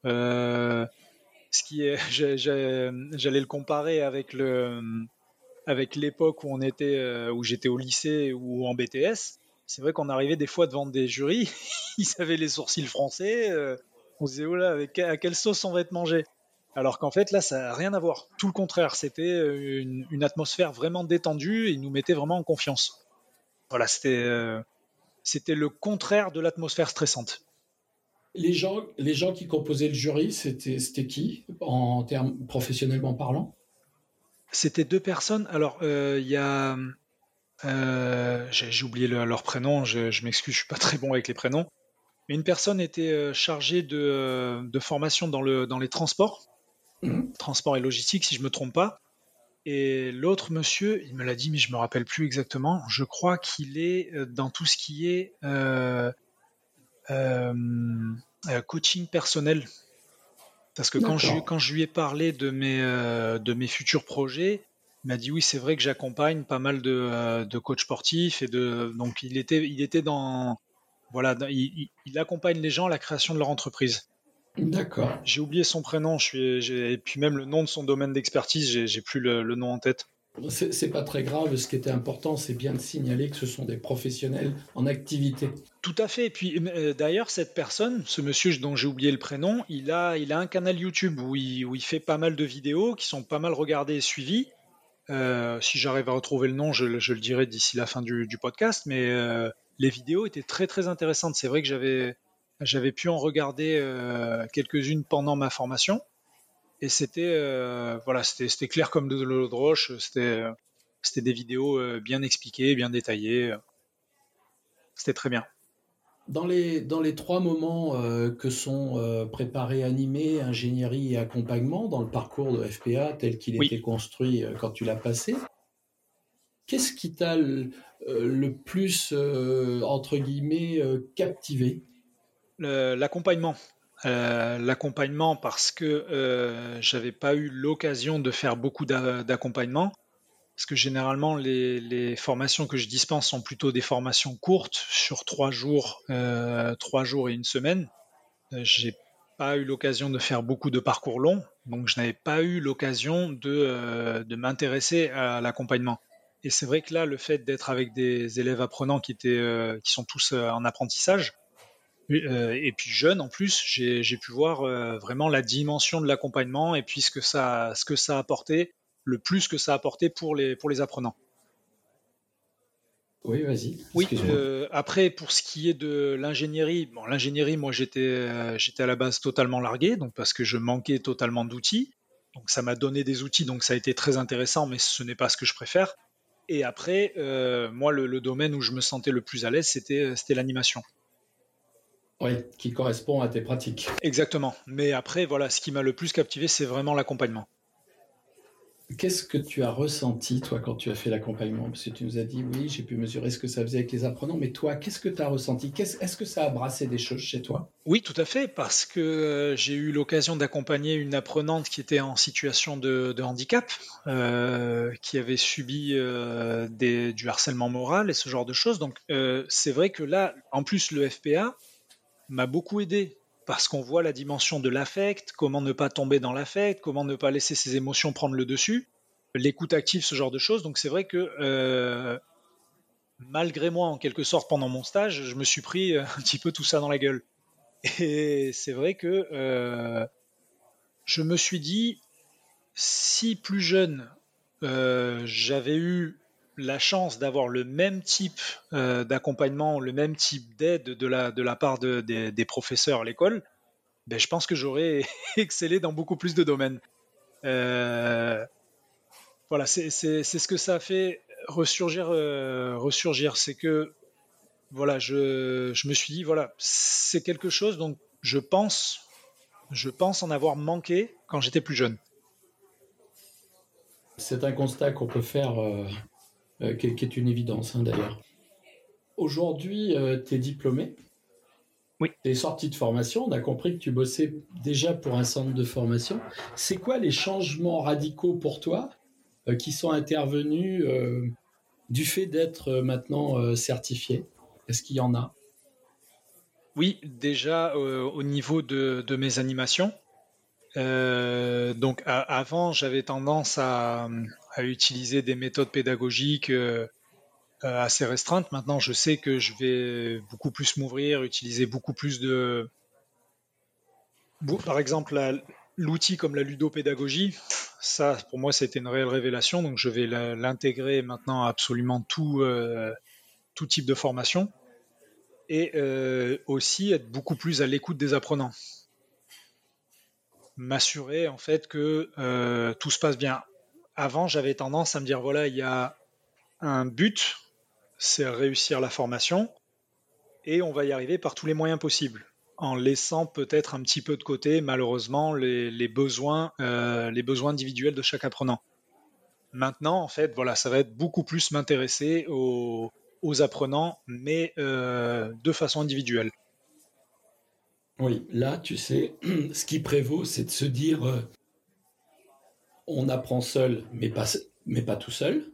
Ce qui est, j'allais le comparer avec le, avec l'époque où on était, où j'étais au lycée ou en BTS c'est vrai qu'on arrivait des fois devant des jurys, ils avaient les sourcils français, euh, on se disait, oh là, avec, à quelle sauce on va être mangé Alors qu'en fait, là, ça n'a rien à voir. Tout le contraire, c'était euh, une, atmosphère vraiment détendue et ils nous mettaient vraiment en confiance. Voilà, c'était, euh, c'était le contraire de l'atmosphère stressante. Les gens, les gens qui composaient le jury, c'était, qui, en termes professionnellement parlant? C'était deux personnes. Alors, il y a euh, j'ai oublié leur prénom, je, m'excuse, je suis pas très bon avec les prénoms. Mais une personne était euh, chargée de, formation dans, le, dans les transports, mhm. transport et logistique, si je me trompe pas. Et l'autre monsieur, il me l'a dit, mais je me rappelle plus exactement. Je crois qu'il est euh, dans tout ce qui est coaching personnel. Parce que quand je, quand je lui ai parlé de mes, de mes futurs projets, il m'a dit oui, c'est vrai que j'accompagne pas mal de, euh, de, coachs sportifs et de donc il était il était dans voilà il, accompagne les gens à la création de leur entreprise. D'accord. J'ai oublié son prénom, je suis et puis même le nom de son domaine d'expertise, j'ai plus le, le, nom en tête. C'est pas très grave. Ce qui était important, c'est bien de signaler que ce sont des professionnels en activité. Tout à fait. Et puis euh, d'ailleurs, cette personne, ce monsieur dont j'ai oublié le prénom, il a, il a un canal YouTube où il, fait pas mal de vidéos qui sont pas mal regardées et suivies. Euh, si j'arrive à retrouver le nom, je, le dirai d'ici la fin du, podcast. Mais euh, les vidéos étaient très très intéressantes. C'est vrai que j'avais j'avais pu en regarder quelques-unes pendant ma formation, et c'était voilà, c'était clair comme de l'eau de roche. C'était c'était des vidéos bien expliquées, bien détaillées. C'était très bien. Dans les, dans les trois moments euh, que sont euh, préparés, animés, ingénierie et accompagnement dans le parcours de FPA tel qu'il était construit euh, quand tu l'as passé, qu'est-ce qui t'a le, plus, entre guillemets, captivé? L'accompagnement. L'accompagnement parce que j'avais pas eu l'occasion de faire beaucoup d'accompagnement parce que généralement les, formations que je dispense sont plutôt des formations courtes sur trois jours, euh, trois jours et une semaine. Euh, j'ai pas eu l'occasion de faire beaucoup de parcours longs, donc je n'avais pas eu l'occasion de, euh, de m'intéresser à l'accompagnement. Et c'est vrai que là, le fait d'être avec des élèves apprenants qui étaient, qui sont tous en apprentissage, et puis jeunes en plus, j'ai pu voir vraiment la dimension de l'accompagnement et puis ce que ça, ce que ça apportait le plus que ça a apporté pour les, pour les apprenants. Oui, vas-y. Oui, euh, après, pour ce qui est de l'ingénierie, bon, l'ingénierie, moi, j'étais, euh, j'étais à la base totalement largué, donc parce que je manquais totalement d'outils. Donc, ça m'a donné des outils, donc ça a été très intéressant, mais ce n'est pas ce que je préfère. Et après, euh, moi, le, domaine où je me sentais le plus à l'aise, c'était l'animation. Oui, qui correspond à tes pratiques. Exactement. Mais après, voilà, ce qui m'a le plus captivé, c'est vraiment l'accompagnement. Qu'est-ce que tu as ressenti, toi, quand tu as fait l'accompagnement? Parce que tu nous as dit, oui, j'ai pu mesurer ce que ça faisait avec les apprenants, mais toi, qu'est-ce que tu as ressenti Est-ce que ça a brassé des choses chez toi? Oui, tout à fait, parce que euh, j'ai eu l'occasion d'accompagner une apprenante qui était en situation de, handicap, euh, qui avait subi euh, du harcèlement moral et ce genre de choses. Donc, c'est vrai que là, en plus, le FPA m'a beaucoup aidé parce qu'on voit la dimension de l'affect, comment ne pas tomber dans l'affect, comment ne pas laisser ses émotions prendre le dessus, l'écoute active, ce genre de choses. Donc c'est vrai que euh, malgré moi, en quelque sorte, pendant mon stage, je me suis pris un petit peu tout ça dans la gueule. Et c'est vrai que euh, je me suis dit, si plus jeune, euh, j'avais eu la chance d'avoir le même type euh, d'accompagnement, le même type d'aide de la, part des professeurs à l'école, ben, je pense que j'aurais excellé dans beaucoup plus de domaines. voilà, c'est ce que ça a fait ressurgir. ressurgir. C'est que voilà, je, me suis dit, voilà, c'est quelque chose dont je pense, je pense en avoir manqué quand j'étais plus jeune. C'est un constat qu'on peut faire, euh, euh, qui, est une évidence hein, d'ailleurs. Aujourd'hui, euh, tu es diplômé. Oui. Tu es sorti de formation. On a compris que tu bossais déjà pour un centre de formation. C'est quoi les changements radicaux pour toi qui sont intervenus du fait d'être maintenant certifié? Est-ce qu'il y en a? Oui, déjà euh, au niveau de, mes animations. Euh, donc avant, j'avais tendance à, utiliser des méthodes pédagogiques euh, assez restreintes. Maintenant, je sais que je vais beaucoup plus m'ouvrir, utiliser beaucoup plus de... Par exemple, l'outil comme la ludopédagogie, ça, pour moi, c'était une réelle révélation. Donc, je vais l'intégrer maintenant à absolument tout, type de formation et euh, aussi être beaucoup plus à l'écoute des apprenants. M'assurer en fait que euh, tout se passe bien. Avant, j'avais tendance à me dire voilà, il y a un but, c'est réussir la formation, et on va y arriver par tous les moyens possibles, en laissant peut-être un petit peu de côté, malheureusement, les, besoins, euh, les besoins individuels de chaque apprenant. Maintenant, en fait, voilà, ça va être beaucoup plus m'intéresser aux, apprenants, mais euh, de façon individuelle. Oui, là, tu sais, ce qui prévaut, c'est de se dire, euh, on apprend seul, mais pas, mais pas tout seul.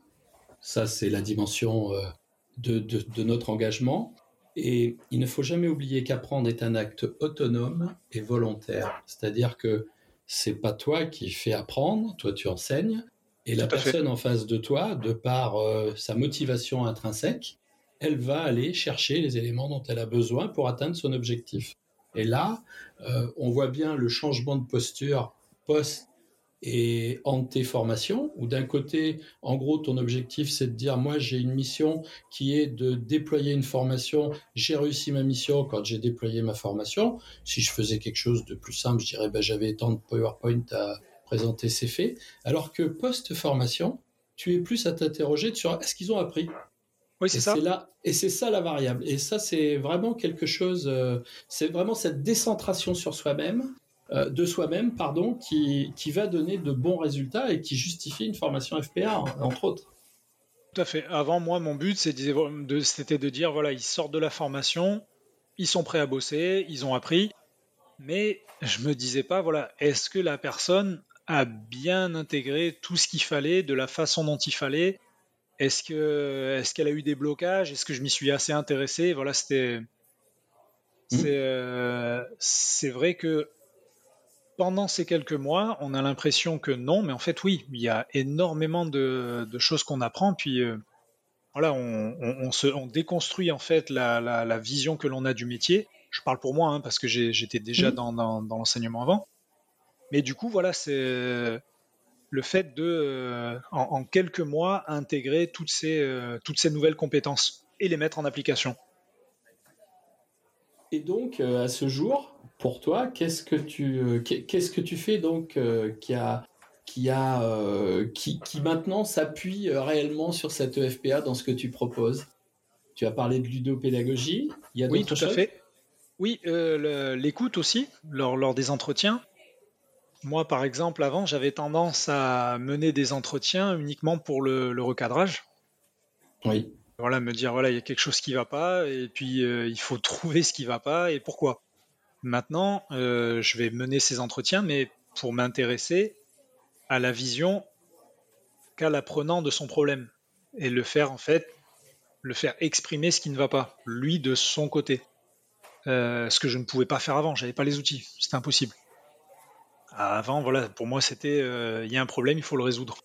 Ça, c'est la dimension euh, de, de, notre engagement. Et il ne faut jamais oublier qu'apprendre est un acte autonome et volontaire. C'est-à-dire que c'est pas toi qui fais apprendre, toi tu enseignes, et la personne en face de toi, de par euh, sa motivation intrinsèque, elle va aller chercher les éléments dont elle a besoin pour atteindre son objectif. Et là, euh, on voit bien le changement de posture post et ante-formation, où d'un côté, en gros, ton objectif, c'est de dire, moi, j'ai une mission qui est de déployer une formation. J'ai réussi ma mission quand j'ai déployé ma formation. Si je faisais quelque chose de plus simple, je dirais, ben, j'avais tant de PowerPoint à, présenter ses faits, alors que post-formation, tu es plus à t'interroger sur est-ce qu'ils ont appris? Oui, c'est ça. Là, et c'est ça la variable. Et ça, c'est vraiment quelque chose, euh, c'est vraiment cette décentration sur soi-même, euh, de soi-même, pardon, qui, qui va donner de bons résultats et qui justifie une formation FPA, entre autres. Tout à fait. Avant, moi, mon but, c'était de dire, voilà, ils sortent de la formation, ils sont prêts à bosser, ils ont appris, mais je me disais pas, voilà, est-ce que la personne a bien intégré tout ce qu'il fallait de la façon dont il fallait Est-ce que est-ce qu'elle a eu des blocages? Est-ce que je m'y suis assez intéressé? Voilà, c'était mmh. euh, c'est vrai que pendant ces quelques mois, on a l'impression que non, mais en fait oui, il y a énormément de, choses qu'on apprend. Puis euh, voilà, on, se, on déconstruit en fait la, vision que l'on a du métier. Je parle pour moi hein, parce que j'étais déjà mmh. dans l'enseignement avant. Mais du coup, voilà, c'est le fait de, euh, en, quelques mois, intégrer toutes ces, euh, toutes ces nouvelles compétences et les mettre en application. Et donc, euh, à ce jour, pour toi, qu'est-ce que tu, qu'est-ce que tu fais donc qui a, qui a, qui, qui maintenant s'appuie réellement sur cette EFPA dans ce que tu proposes? Tu as parlé de ludopédagogie. Il y a oui, tout à fait. Oui, l'écoute aussi lors, lors des entretiens. Moi, par exemple, avant, j'avais tendance à mener des entretiens uniquement pour le, recadrage. Oui. Voilà, me dire, voilà, il y a quelque chose qui ne va pas, et puis euh, il faut trouver ce qui ne va pas et pourquoi. Maintenant, euh, je vais mener ces entretiens, mais pour m'intéresser à la vision qu'a l'apprenant de son problème et le faire, en fait, le faire exprimer ce qui ne va pas, lui de son côté. Euh, ce que je ne pouvais pas faire avant, j'avais pas les outils, c'était impossible. Avant, voilà, pour moi, c'était euh, il y a un problème, il faut le résoudre.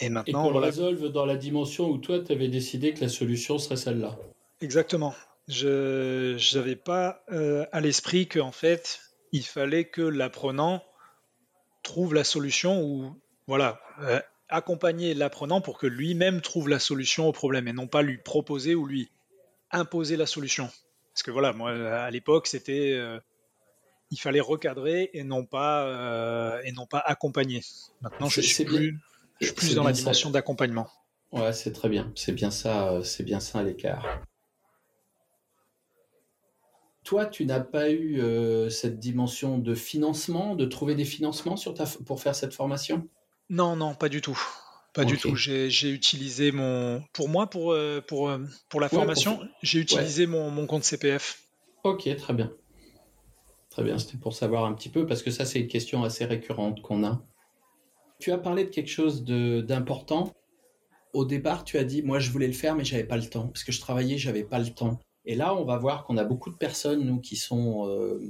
Et maintenant, et qu'on résolve dans la dimension où toi, tu avais décidé que la solution serait celle-là. Exactement. Je n'avais pas euh, à l'esprit qu'en fait, il fallait que l'apprenant trouve la solution ou voilà, euh, accompagner l'apprenant pour que lui-même trouve la solution au problème et non pas lui proposer ou lui imposer la solution. Parce que voilà, moi à l'époque c'était euh, il fallait recadrer et non pas euh, et non pas accompagner. Maintenant je suis plus, je suis plus dans la dimension d'accompagnement. Ouais, c'est très bien. C'est bien ça, c'est bien ça à l'écart. Toi, tu n'as pas eu cette dimension de financement, de trouver des financements sur ta, pour faire cette formation? Non, non, pas du tout. Pas du tout. J'ai utilisé mon. Pour moi, pour, euh, pour, euh, pour la formation, j'ai utilisé mon, mon, compte CPF. Ok, très bien. Très bien, c'était pour savoir un petit peu, parce que ça, c'est une question assez récurrente qu'on a. Tu as parlé de quelque chose d'important. Au départ, tu as dit, moi, je voulais le faire, mais j'avais pas le temps, parce que je travaillais, j'avais pas le temps. Et là, on va voir qu'on a beaucoup de personnes, nous, qui sont euh,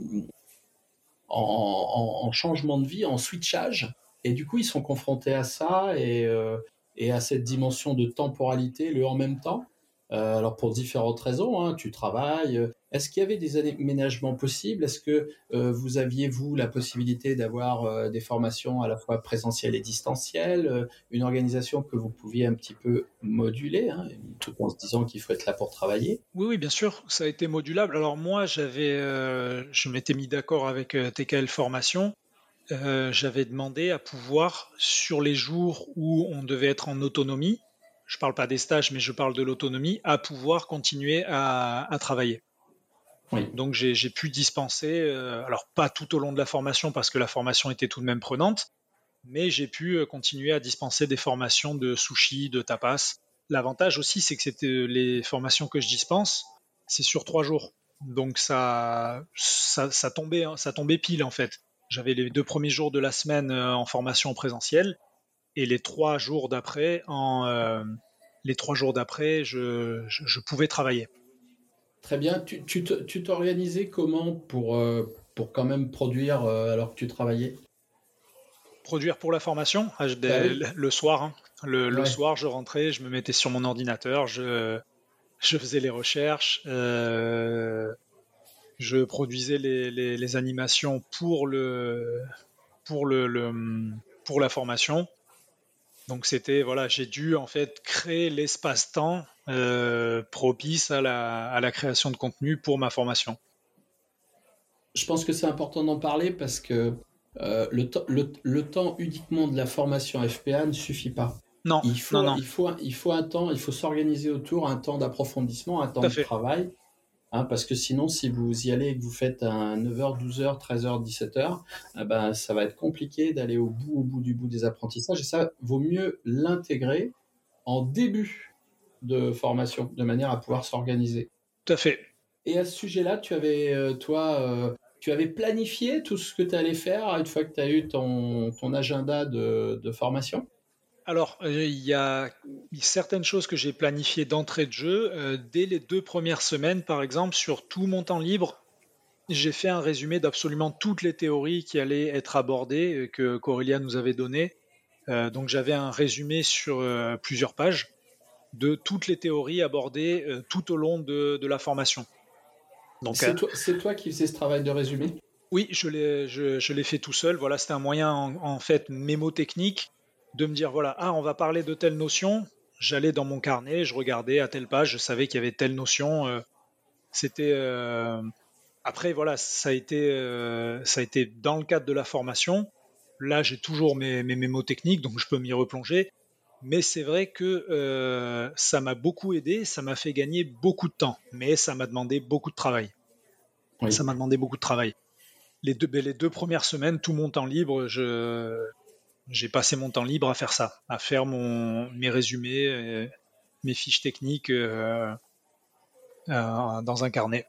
en, en, changement de vie, en switchage, et du coup, ils sont confrontés à ça et, euh, et à cette dimension de temporalité, le en même temps. Euh, alors pour différentes raisons, hein, tu travailles. Est-ce qu'il y avait des aménagements possibles? Est-ce que euh, vous aviez, vous, la possibilité d'avoir des formations à la fois présentielles et distancielles, une organisation que vous pouviez un petit peu moduler, hein, tout en se disant qu'il faut être là pour travailler? Oui, oui, bien sûr, ça a été modulable. Alors moi, j'avais, je m'étais mis d'accord avec TKL Formation euh, j'avais demandé à pouvoir, sur les jours où on devait être en autonomie, je ne parle pas des stages, mais je parle de l'autonomie, à pouvoir continuer à, travailler. Donc j'ai pu dispenser, euh, alors pas tout au long de la formation parce que la formation était tout de même prenante, mais j'ai pu euh, continuer à dispenser des formations de sushi, de tapas. L'avantage aussi, c'est que c'était les formations que je dispense, c'est sur trois jours. Donc ça, ça, ça, tombait, hein, ça tombait pile en fait. J'avais les deux premiers jours de la semaine euh, en formation présentielle et les trois jours d'après, en euh, les trois jours d'après, je, je, pouvais travailler. Très bien. Tu, tu t'organisais comment pour, euh, pour quand même produire alors que tu travaillais? Produire pour la formation ah, bah le soir. Hein. Le, le, soir, je rentrais, je me mettais sur mon ordinateur, je, je faisais les recherches. Euh, je produisais les, animations pour le pour le, pour la formation. Donc c'était voilà, j'ai dû en fait créer l'espace-temps euh, propice à la, à la création de contenu pour ma formation. Je pense que c'est important d'en parler parce que euh, le, le, temps uniquement de la formation FPA ne suffit pas. Non, il faut, non, Il faut, il faut un temps, il faut s'organiser autour, un temps d'approfondissement, un temps de travail. Hein, parce que sinon, si vous y allez et que vous faites un 9h, 12h, 13h, 17h, ben, ça va être compliqué d'aller au bout, au bout du bout des apprentissages. Et ça, vaut mieux l'intégrer en début de formation, de manière à pouvoir s'organiser. Tout à fait. Et à ce sujet-là, tu avais, euh, toi, euh, tu avais planifié tout ce que tu allais faire une fois que tu as eu ton, ton agenda de, de formation? Alors, euh, il y a certaines choses que j'ai planifiées d'entrée de jeu. Euh, dès les deux premières semaines, par exemple, sur tout mon temps libre, j'ai fait un résumé d'absolument toutes les théories qui allaient être abordées, euh, que Corélia nous avait données. donc j'avais un résumé sur plusieurs pages de toutes les théories abordées tout au long de, la formation. C'est toi, qui faisais ce travail de résumé? Oui, je l'ai fait tout seul. Voilà, c'était un moyen en, en fait mémotechnique de me dire voilà, ah, on va parler de telle notion. J'allais dans mon carnet, je regardais à telle page, je savais qu'il y avait telle notion. Euh, c'était euh, après voilà, ça a été euh, ça a été dans le cadre de la formation. Là, j'ai toujours mes, mes mémos techniques, donc je peux m'y replonger. Mais c'est vrai que ça m'a beaucoup aidé, ça m'a fait gagner beaucoup de temps, mais ça m'a demandé beaucoup de travail. Ça m'a demandé beaucoup de travail. Les deux, ben, les deux premières semaines, tout mon temps libre, je, j'ai passé mon temps libre à faire ça, à faire mon, mes résumés, euh, mes fiches techniques euh, euh, dans un carnet.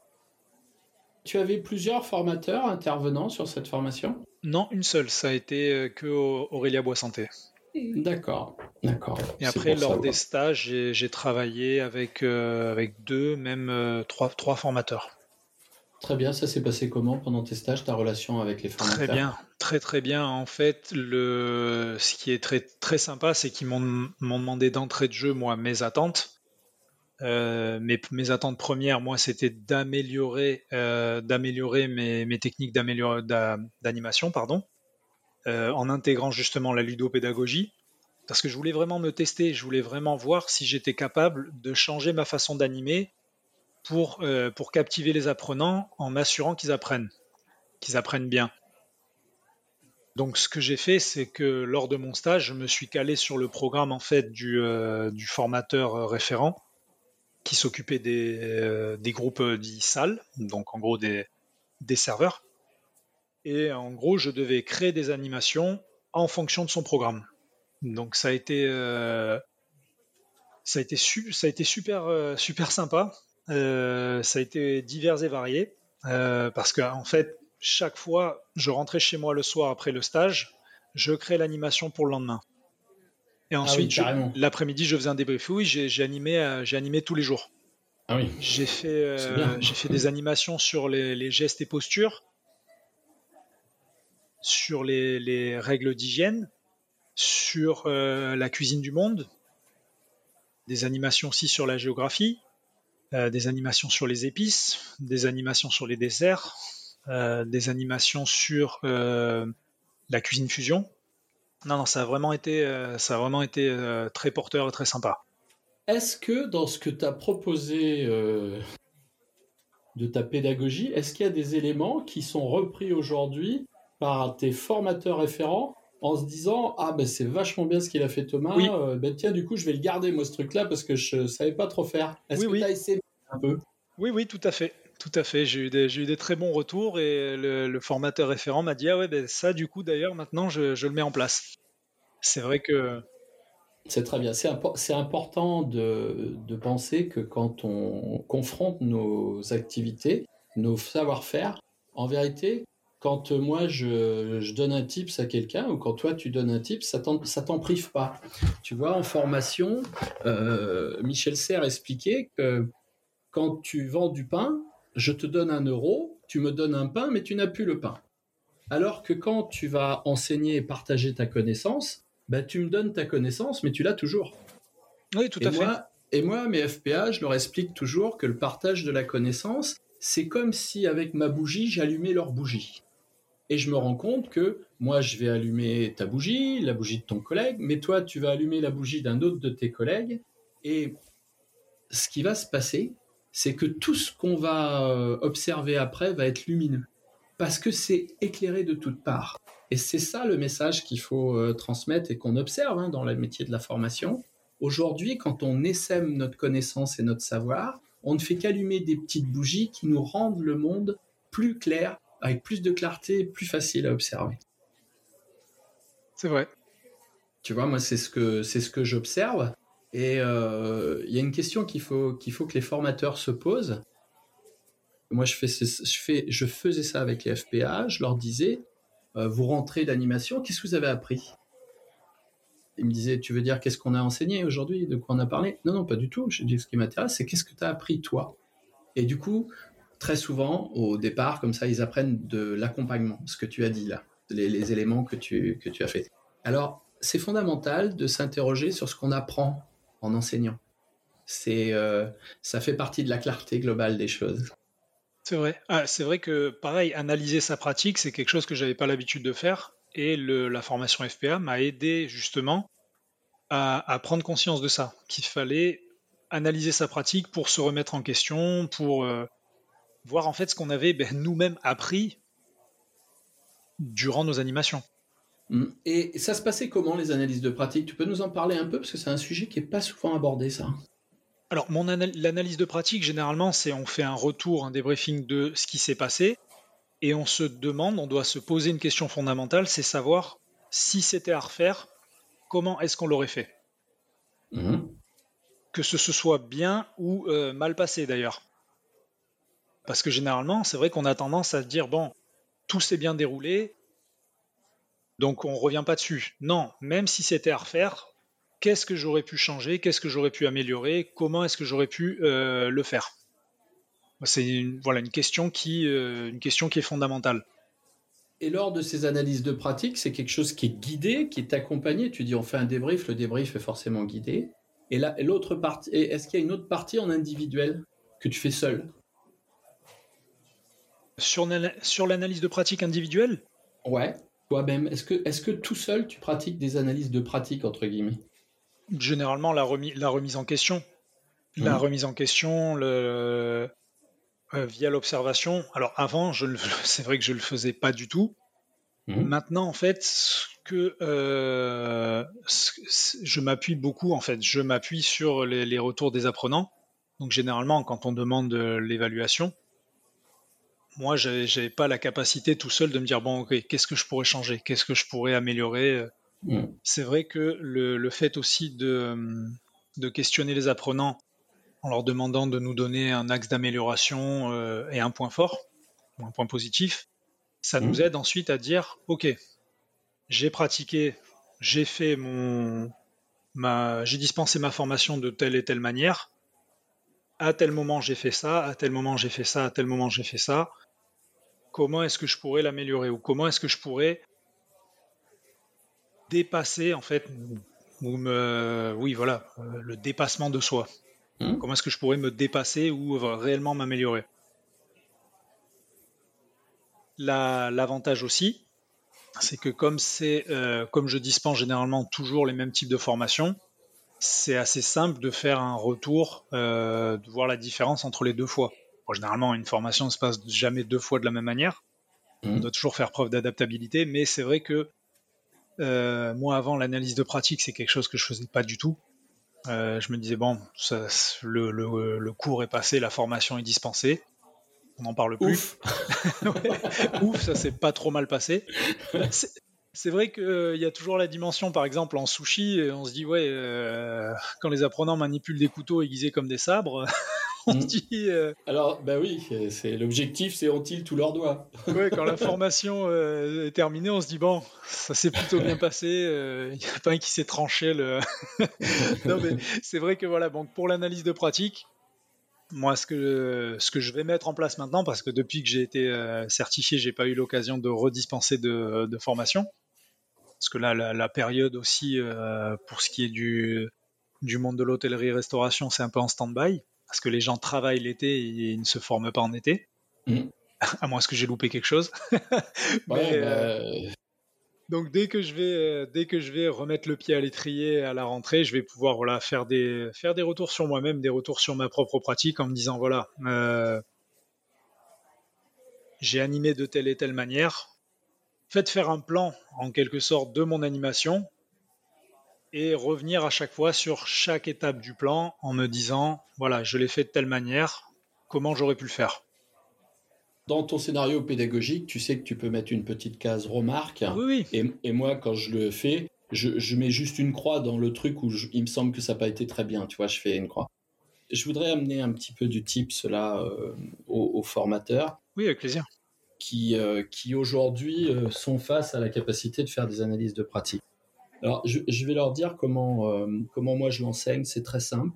Tu avais plusieurs formateurs intervenants sur cette formation? Non, une seule. Ça a été que Aurélia Boissanté. D'accord, d'accord. Et après, lors des stages, j'ai travaillé avec, avec deux, même trois, formateurs. Très bien, ça s'est passé comment pendant tes stages, ta relation avec les formateurs Très bien, très très bien. En fait, le... ce qui est très très sympa, c'est qu'ils m'ont demandé d'entrée de jeu, moi, mes attentes. Euh, mes, mes, attentes premières, moi, c'était d'améliorer euh, d'améliorer mes, mes, techniques d'animation, pardon, euh, en intégrant justement la ludopédagogie, parce que je voulais vraiment me tester, je voulais vraiment voir si j'étais capable de changer ma façon d'animer pour, euh, pour captiver les apprenants en m'assurant qu'ils apprennent, qu'ils apprennent bien. Donc ce que j'ai fait, c'est que lors de mon stage, je me suis calé sur le programme en fait du, euh, du formateur référent qui s'occupait des, euh, des, groupes dits salles, donc en gros des, des serveurs. Et en gros, je devais créer des animations en fonction de son programme. Donc ça a été, ça a été, ça a été super, super sympa euh, ça a été divers et varié euh, parce qu'en en fait, chaque fois, je rentrais chez moi le soir après le stage, je créais l'animation pour le lendemain. Et ah ensuite, l'après-midi, je faisais un débrief. Oui, j'ai animé, euh, j'ai animé tous les jours. Ah oui. J'ai fait, j'ai fait des animations sur les, gestes et postures, sur les, les règles d'hygiène, sur la cuisine du monde, des animations aussi sur la géographie, euh, des animations sur les épices, des animations sur les desserts, euh, des animations sur euh, la cuisine fusion. Non, non, ça a vraiment été, ça a vraiment été très porteur et très sympa. Est-ce que dans ce que tu as proposé de ta pédagogie, est-ce qu'il y a des éléments qui sont repris aujourd'hui par tes formateurs référents en se disant ah ben c'est vachement bien ce qu'il a fait Thomas oui. Euh, ben tiens du coup je vais le garder moi ce truc là parce que je savais pas trop faire est-ce que tu as essayé un peu oui oui tout à fait tout à fait j'ai eu des eu des très bons retours et le, formateur référent m'a dit ah ouais ben ça du coup d'ailleurs maintenant je, je, le mets en place c'est vrai que c'est très bien. C'est important de, de, penser que quand on confronte nos activités, nos savoir-faire, en vérité, quand moi je, donne un tips à quelqu'un ou quand toi tu donnes un tips, ça t'en prive pas. Tu vois, en formation, euh, Michel Serres expliquait que quand tu vends du pain, je te donne un euro, tu me donnes un pain, mais tu n'as plus le pain. Alors que quand tu vas enseigner et partager ta connaissance, bah, tu me donnes ta connaissance, mais tu l'as toujours. Oui, tout à fait. et moi, mes FPA, je leur explique toujours que le partage de la connaissance, c'est comme si avec ma bougie, j'allumais leur bougie et je me rends compte que moi, je vais allumer ta bougie, la bougie de ton collègue, mais toi, tu vas allumer la bougie d'un autre de tes collègues. Et ce qui va se passer, c'est que tout ce qu'on va euh, observer après va être lumineux, parce que c'est éclairé de toutes parts. Et c'est ça le message qu'il faut euh, transmettre et qu'on observe hein, dans le métier de la formation. Aujourd'hui, quand on essaime notre connaissance et notre savoir, on ne fait qu'allumer des petites bougies qui nous rendent le monde plus clair, avec plus de clarté, plus facile à observer. C'est vrai. Tu vois, moi, c'est ce que, c'est ce que j'observe. Et euh, il y a une question qu'il faut, qu'il faut que les formateurs se posent. Moi, je, fais, je, fais, je faisais ça avec les FPA. Je leur disais, euh, vous rentrez d'animation, qu'est-ce que vous avez appris? Ils me disaient, tu veux dire qu'est-ce qu'on a enseigné aujourd'hui? De quoi on a parlé? Non, non, pas du tout. Je dis, ce qui m'intéresse, c'est qu'est-ce que tu as appris toi? Et du coup, très souvent, au départ, comme ça, ils apprennent de l'accompagnement, ce que tu as dit là, les, éléments que tu, que tu as fait. Alors, c'est fondamental de s'interroger sur ce qu'on apprend en enseignant. C'est, euh, ça fait partie de la clarté globale des choses. C'est vrai. Ah, c'est vrai que, pareil, analyser sa pratique, c'est quelque chose que j'avais pas l'habitude de faire. Et le, la formation FPA m'a aidé justement à, prendre conscience de ça, qu'il fallait analyser sa pratique pour se remettre en question, pour, euh, voir en fait ce qu'on avait ben, nous-mêmes appris durant nos animations. Mm. Et ça se passait comment les analyses de pratique? Tu peux nous en parler un peu parce que c'est un sujet qui est pas souvent abordé ça. Alors mon l'analyse de pratique généralement c'est on fait un retour, un débriefing de ce qui s'est passé et on se demande, on doit se poser une question fondamentale, c'est savoir si c'était à refaire, comment est-ce qu'on l'aurait fait? Mm-hmm. Que ce se soit bien ou euh, mal passé d'ailleurs. Parce que généralement, c'est vrai qu'on a tendance à se dire, bon, tout s'est bien déroulé, donc on ne revient pas dessus. Non, même si c'était à refaire, qu'est-ce que j'aurais pu changer, qu'est-ce que j'aurais pu améliorer, comment est-ce que j'aurais pu euh, le faire? C'est une, voilà, une, question qui, euh, une question qui est fondamentale. Et lors de ces analyses de pratique, c'est quelque chose qui est guidé, qui est accompagné. Tu dis on fait un débrief, le débrief est forcément guidé. Et là, l'autre partie, est-ce qu'il y a une autre partie en individuel que tu fais seul? Sur, sur l'analyse de pratique individuelle? Ouais, toi-même. Est-ce que, est que tout seul, tu pratiques des analyses de pratique, entre guillemets? Généralement, la, la remise en question. La mmh. remise en question, le, euh, via l'observation. Alors avant, c'est vrai que je le faisais pas du tout. Mmh. Maintenant, en fait, ce que euh, je m'appuie beaucoup, en fait, je m'appuie sur les, retours des apprenants. Donc généralement, quand on demande l'évaluation, moi, j'avais pas la capacité tout seul de me dire bon, ok, qu'est-ce que je pourrais changer, qu'est-ce que je pourrais améliorer? Mmh. C'est vrai que le, fait aussi de, de questionner les apprenants en leur demandant de nous donner un axe d'amélioration euh, et un point fort, un point positif. Ça nous mmh. aide ensuite à dire, OK, j'ai pratiqué, j'ai fait mon, ma, j'ai dispensé ma formation de telle et telle manière. À tel moment j'ai fait ça, à tel moment j'ai fait ça, à tel moment j'ai fait ça. Comment est-ce que je pourrais l'améliorer ou comment est-ce que je pourrais dépasser en fait ou me, oui voilà, le dépassement de soi. Hmm. Comment est-ce que je pourrais me dépasser ou réellement m'améliorer? L'avantage aussi, c'est que comme c'est euh, comme je dispense généralement toujours les mêmes types de formations, c'est assez simple de faire un retour, euh, de voir la différence entre les deux fois. généralement, une formation ne se passe jamais deux fois de la même manière. On hmm. doit toujours faire preuve d'adaptabilité, mais c'est vrai que euh, moi, avant, l'analyse de pratique, c'est quelque chose que je faisais pas du tout. Euh, je me disais, bon, le, cours est passé, la formation est dispensée. On n'en parle plus. Ouf, ça s'est pas trop mal passé. C'est vrai qu'il euh, y a toujours la dimension, par exemple, en sushi, on se dit, ouais, euh, quand les apprenants manipulent des couteaux aiguisés comme des sabres, on mm. dit. Euh, Alors, bah oui, c'est l'objectif, c'est ont-ils tous leurs doigts? Ouais, quand la formation euh, est terminée, on se dit bon, ça s'est plutôt bien passé. Il euh, n'y a pas un qui s'est tranché le. non, mais c'est vrai que voilà, donc pour l'analyse de pratique, moi, ce que, ce que je vais mettre en place maintenant, parce que depuis que j'ai été certifié, j'ai pas eu l'occasion de redispenser de, de, formation. Parce que là, la, la période aussi, pour ce qui est du, du monde de l'hôtellerie-restauration, c'est un peu en stand-by parce que les gens travaillent l'été et ils ne se forment pas en été. Mm. à moins que j'ai loupé quelque chose. Bah, euh, donc dès que je vais euh, dès que je vais remettre le pied à l'étrier à la rentrée, je vais pouvoir voilà faire des faire des retours sur moi-même, des retours sur ma propre pratique en me disant voilà euh, j'ai animé de telle et telle manière. Faites faire un plan en quelque sorte de mon animation et revenir à chaque fois sur chaque étape du plan en me disant voilà, je l'ai fait de telle manière, comment j'aurais pu le faire. Dans ton scénario pédagogique, tu sais que tu peux mettre une petite case remarque. Oui, oui. Et, moi, quand je le fais, je, mets juste une croix dans le truc où il me semble que ça n'a pas été très bien. Tu vois, je fais une croix. Je voudrais amener un petit peu du type cela euh, aux, formateurs. Oui, avec plaisir. Qui, euh, qui aujourd'hui euh, sont face à la capacité de faire des analyses de pratique. Alors, je, vais leur dire comment, euh, comment moi je l'enseigne. C'est très simple.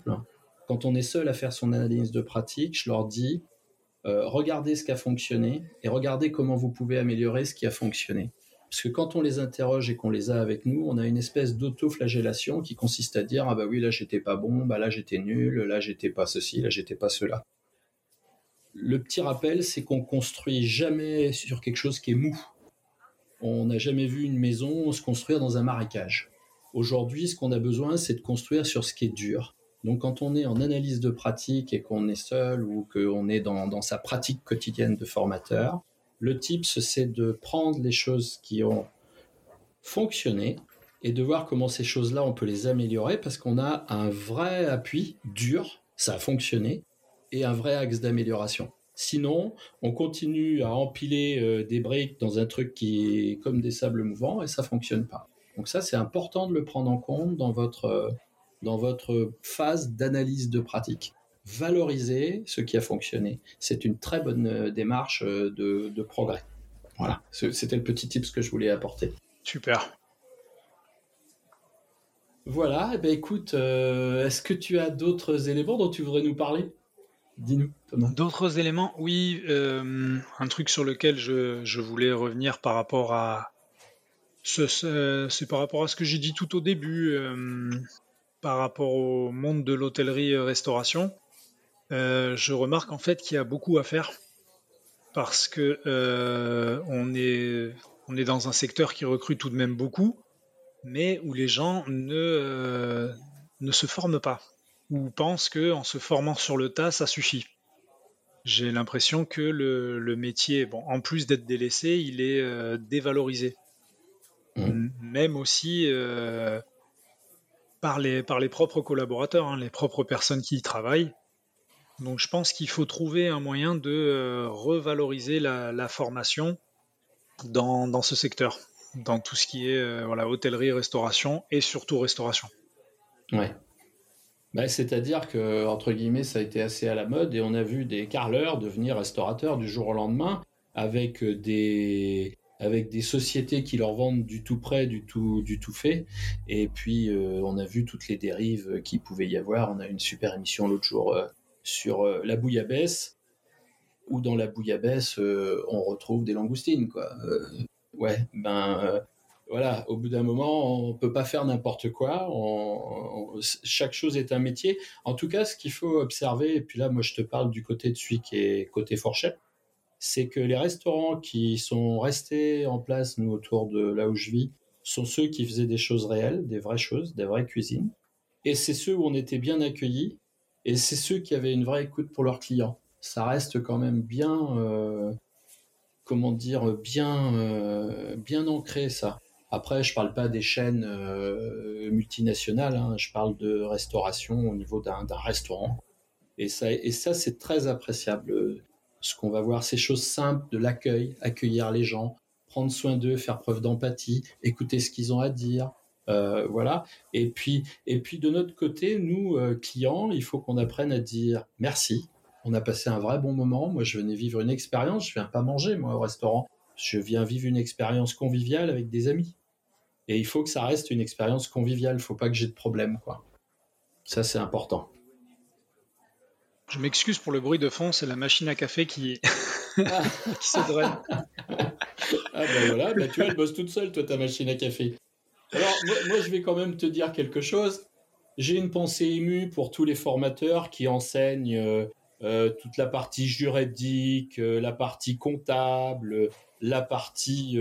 Quand on est seul à faire son analyse de pratique, je leur dis regardez ce qui a fonctionné et regardez comment vous pouvez améliorer ce qui a fonctionné. Parce que quand on les interroge et qu'on les a avec nous, on a une espèce d'auto-flagellation qui consiste à dire ah bah oui là j'étais pas bon, bah là j'étais nul, là j'étais pas ceci, là j'étais pas cela. Le petit rappel, c'est qu'on construit jamais sur quelque chose qui est mou on n'a jamais vu une maison se construire dans un marécage. Aujourd'hui, ce qu'on a besoin, c'est de construire sur ce qui est dur. Donc quand on est en analyse de pratique et qu'on est seul ou qu'on est dans, sa pratique quotidienne de formateur, le tips, c'est de prendre les choses qui ont fonctionné et de voir comment ces choses-là, on peut les améliorer parce qu'on a un vrai appui dur, ça a fonctionné, et un vrai axe d'amélioration. Sinon, on continue à empiler euh, des briques dans un truc qui est comme des sables mouvants et ça fonctionne pas. Donc ça, c'est important de le prendre en compte dans votre, euh, dans votre phase d'analyse de pratique. Valoriser ce qui a fonctionné. C'est une très bonne euh, démarche de, progrès. Voilà, c'était le petit tips que je voulais apporter. Super. Voilà, eh ben écoute, est-ce que tu as d'autres éléments dont tu voudrais nous parler? D'autres éléments, oui. Euh, un truc sur lequel je, voulais revenir par rapport à. C'est par rapport à ce que j'ai dit tout au début, euh, par rapport au monde de l'hôtellerie-restauration. je remarque en fait qu'il y a beaucoup à faire parce que on est dans un secteur qui recrute tout de même beaucoup, mais où les gens ne se forment pas ou pensent qu'en se formant sur le tas, ça suffit. J'ai l'impression que le, métier, bon, en plus d'être délaissé, il est euh, dévalorisé. Mmh. Même aussi euh, par, les, par les propres collaborateurs, hein, les propres personnes qui y travaillent. Donc je pense qu'il faut trouver un moyen de euh, revaloriser la, formation dans, dans, ce secteur, dans tout ce qui est voilà, hôtellerie, restauration et surtout restauration. Ouais. Bah, c'est-à-dire que, entre guillemets, ça a été assez à la mode et on a vu des carleurs devenir restaurateurs du jour au lendemain avec des, avec des sociétés qui leur vendent du tout prêt, du tout, du tout fait. Et puis, euh, on a vu toutes les dérives qui pouvaient y avoir. On a une super émission l'autre jour euh, sur euh, la bouillabaisse, où dans la bouillabaisse, on retrouve des langoustines, quoi. ouais, ben, voilà, au bout d'un moment, on peut pas faire n'importe quoi. chaque chose est un métier. En tout cas, ce qu'il faut observer, et puis là, moi, je te parle du côté de celui qui est côté fourchette, c'est que les restaurants qui sont restés en place, nous, autour de là où je vis, sont ceux qui faisaient des choses réelles, des vraies choses, des vraies cuisines. Et c'est ceux où on était bien accueillis, et c'est ceux qui avaient une vraie écoute pour leurs clients. Ça reste quand même bien, euh, comment dire, bien, euh, bien ancré ça. Après, je parle pas des chaînes euh, multinationales, hein. je parle de restauration au niveau d'un restaurant. Et ça, c'est très appréciable. Ce qu'on va voir, ces choses simples de l'accueil, accueillir les gens, prendre soin d'eux, faire preuve d'empathie, écouter ce qu'ils ont à dire. Euh, voilà. Et puis, et puis de notre côté, nous euh, clients, il faut qu'on apprenne à dire merci. On a passé un vrai bon moment. Moi, je venais vivre une expérience. Je viens pas manger moi au restaurant. Je viens vivre une expérience conviviale avec des amis. Et il faut que ça reste une expérience conviviale. Il faut pas que j'ai de problème, quoi. Ça, c'est important. Je m'excuse pour le bruit de fond, c'est la machine à café qui, qui se draine. ah ben voilà, ben tu vois, elle bosse toute seule, toi, ta machine à café. Alors, moi, je vais quand même te dire quelque chose. J'ai une pensée émue pour tous les formateurs qui enseignent euh, euh, toute la partie juridique, euh, la partie comptable, la partie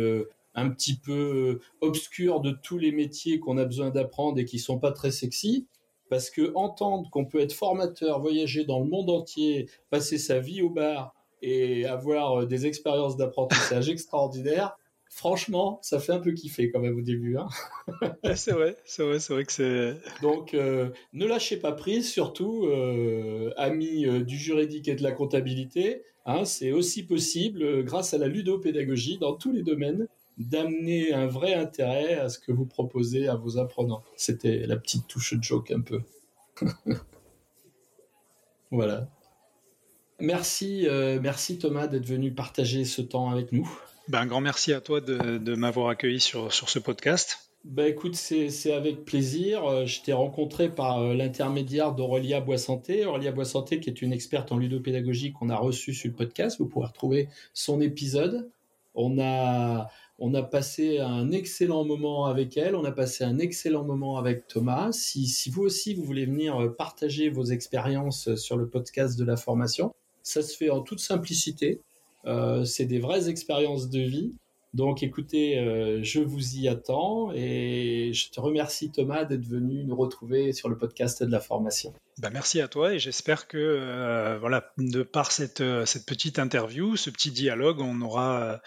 un petit peu euh, obscur de tous les métiers qu'on a besoin d'apprendre et qui sont pas très sexy. Parce que entendre qu'on peut être formateur, voyager dans le monde entier, passer sa vie au bar et avoir euh, des expériences d'apprentissage extraordinaires, franchement, ça fait un peu kiffer quand même au début. Hein. c'est vrai, c'est vrai, c'est vrai que c'est. Donc, euh, ne lâchez pas prise, surtout, amis du juridique et de la comptabilité. Hein, c'est aussi possible, grâce à la ludopédagogie, dans tous les domaines, d'amener un vrai intérêt à ce que vous proposez à vos apprenants. C'était la petite touche de joke un peu. voilà. Merci, euh, merci Thomas d'être venu partager ce temps avec nous. Ben, un grand merci à toi de, m'avoir accueilli sur, sur ce podcast. Ben écoute, c'est avec plaisir. Euh, je t'ai rencontré par euh, l'intermédiaire d'Aurélia Boissanté. Aurélia Boissanté, qui est une experte en ludopédagogie qu'on a reçue sur le podcast. Vous pourrez retrouver son épisode. On a, on a passé un excellent moment avec elle, on a passé un excellent moment avec Thomas. Si, vous aussi, vous voulez venir euh, partager vos expériences euh, sur le podcast de la formation, ça se fait en toute simplicité. Euh, c'est des vraies expériences de vie. Donc écoutez, je vous y attends et je te remercie Thomas d'être venu nous retrouver sur le podcast de la formation. Bah, merci à toi et j'espère que voilà, de par cette petite interview, ce petit dialogue, on aura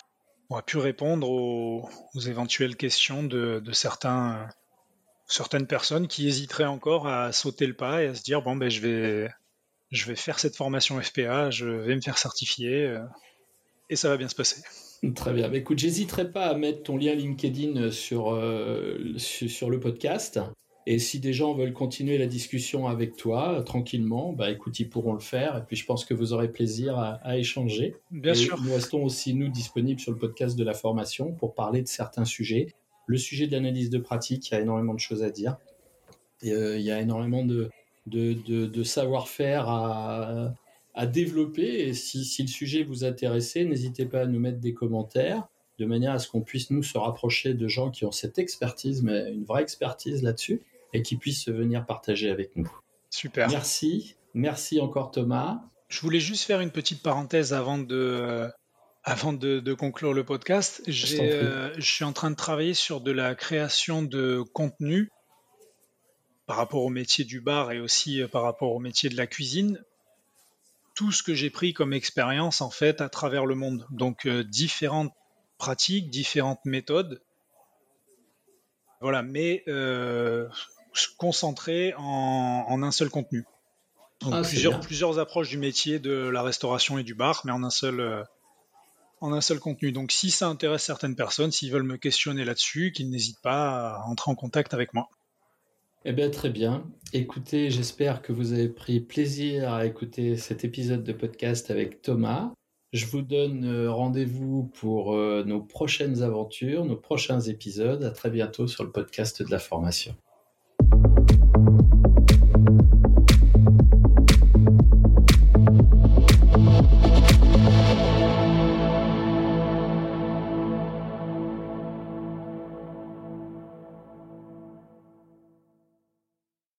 on a pu répondre aux, éventuelles questions de, certains, certaines personnes qui hésiteraient encore à sauter le pas et à se dire bon ben je vais je vais faire cette formation FPA, je vais me faire certifier euh, et ça va bien se passer. Très bien. Bah, écoute, j'hésiterai pas à mettre ton lien LinkedIn sur, euh, sur le podcast. Et si des gens veulent continuer la discussion avec toi tranquillement, bah écoute, ils pourront le faire. Et puis je pense que vous aurez plaisir à, échanger. Bien sûr. Nous restons aussi nous disponibles sur le podcast de la formation pour parler de certains sujets. Le sujet de l'analyse de pratique, il y a énormément de choses à dire. Et, euh, il y a énormément de, de, de, savoir-faire à, à développer. Et si, si le sujet vous intéresse, n'hésitez pas à nous mettre des commentaires de manière à ce qu'on puisse nous se rapprocher de gens qui ont cette expertise, mais une vraie expertise là-dessus, et qui puissent venir partager avec nous. Super. Merci. Merci encore Thomas. Je voulais juste faire une petite parenthèse avant de, euh, avant de, conclure le podcast. Euh, je suis en train de travailler sur de la création de contenu par rapport au métier du bar et aussi euh, par rapport au métier de la cuisine. Tout ce que j'ai pris comme expérience en fait à travers le monde. Donc différentes pratiques, différentes méthodes. Voilà, mais euh, concentré en, un seul contenu. Ah, plusieurs, plusieurs, approches du métier de la restauration et du bar, mais en un seul, euh, en un seul contenu. Donc si ça intéresse certaines personnes, s'ils veulent me questionner là-dessus, qu'ils n'hésitent pas à entrer en contact avec moi. Eh bien, très bien. Écoutez, j'espère que vous avez pris plaisir à écouter cet épisode de podcast avec Thomas. Je vous donne euh, rendez-vous pour euh, nos prochaines aventures, nos prochains épisodes. À très bientôt sur le podcast de la formation.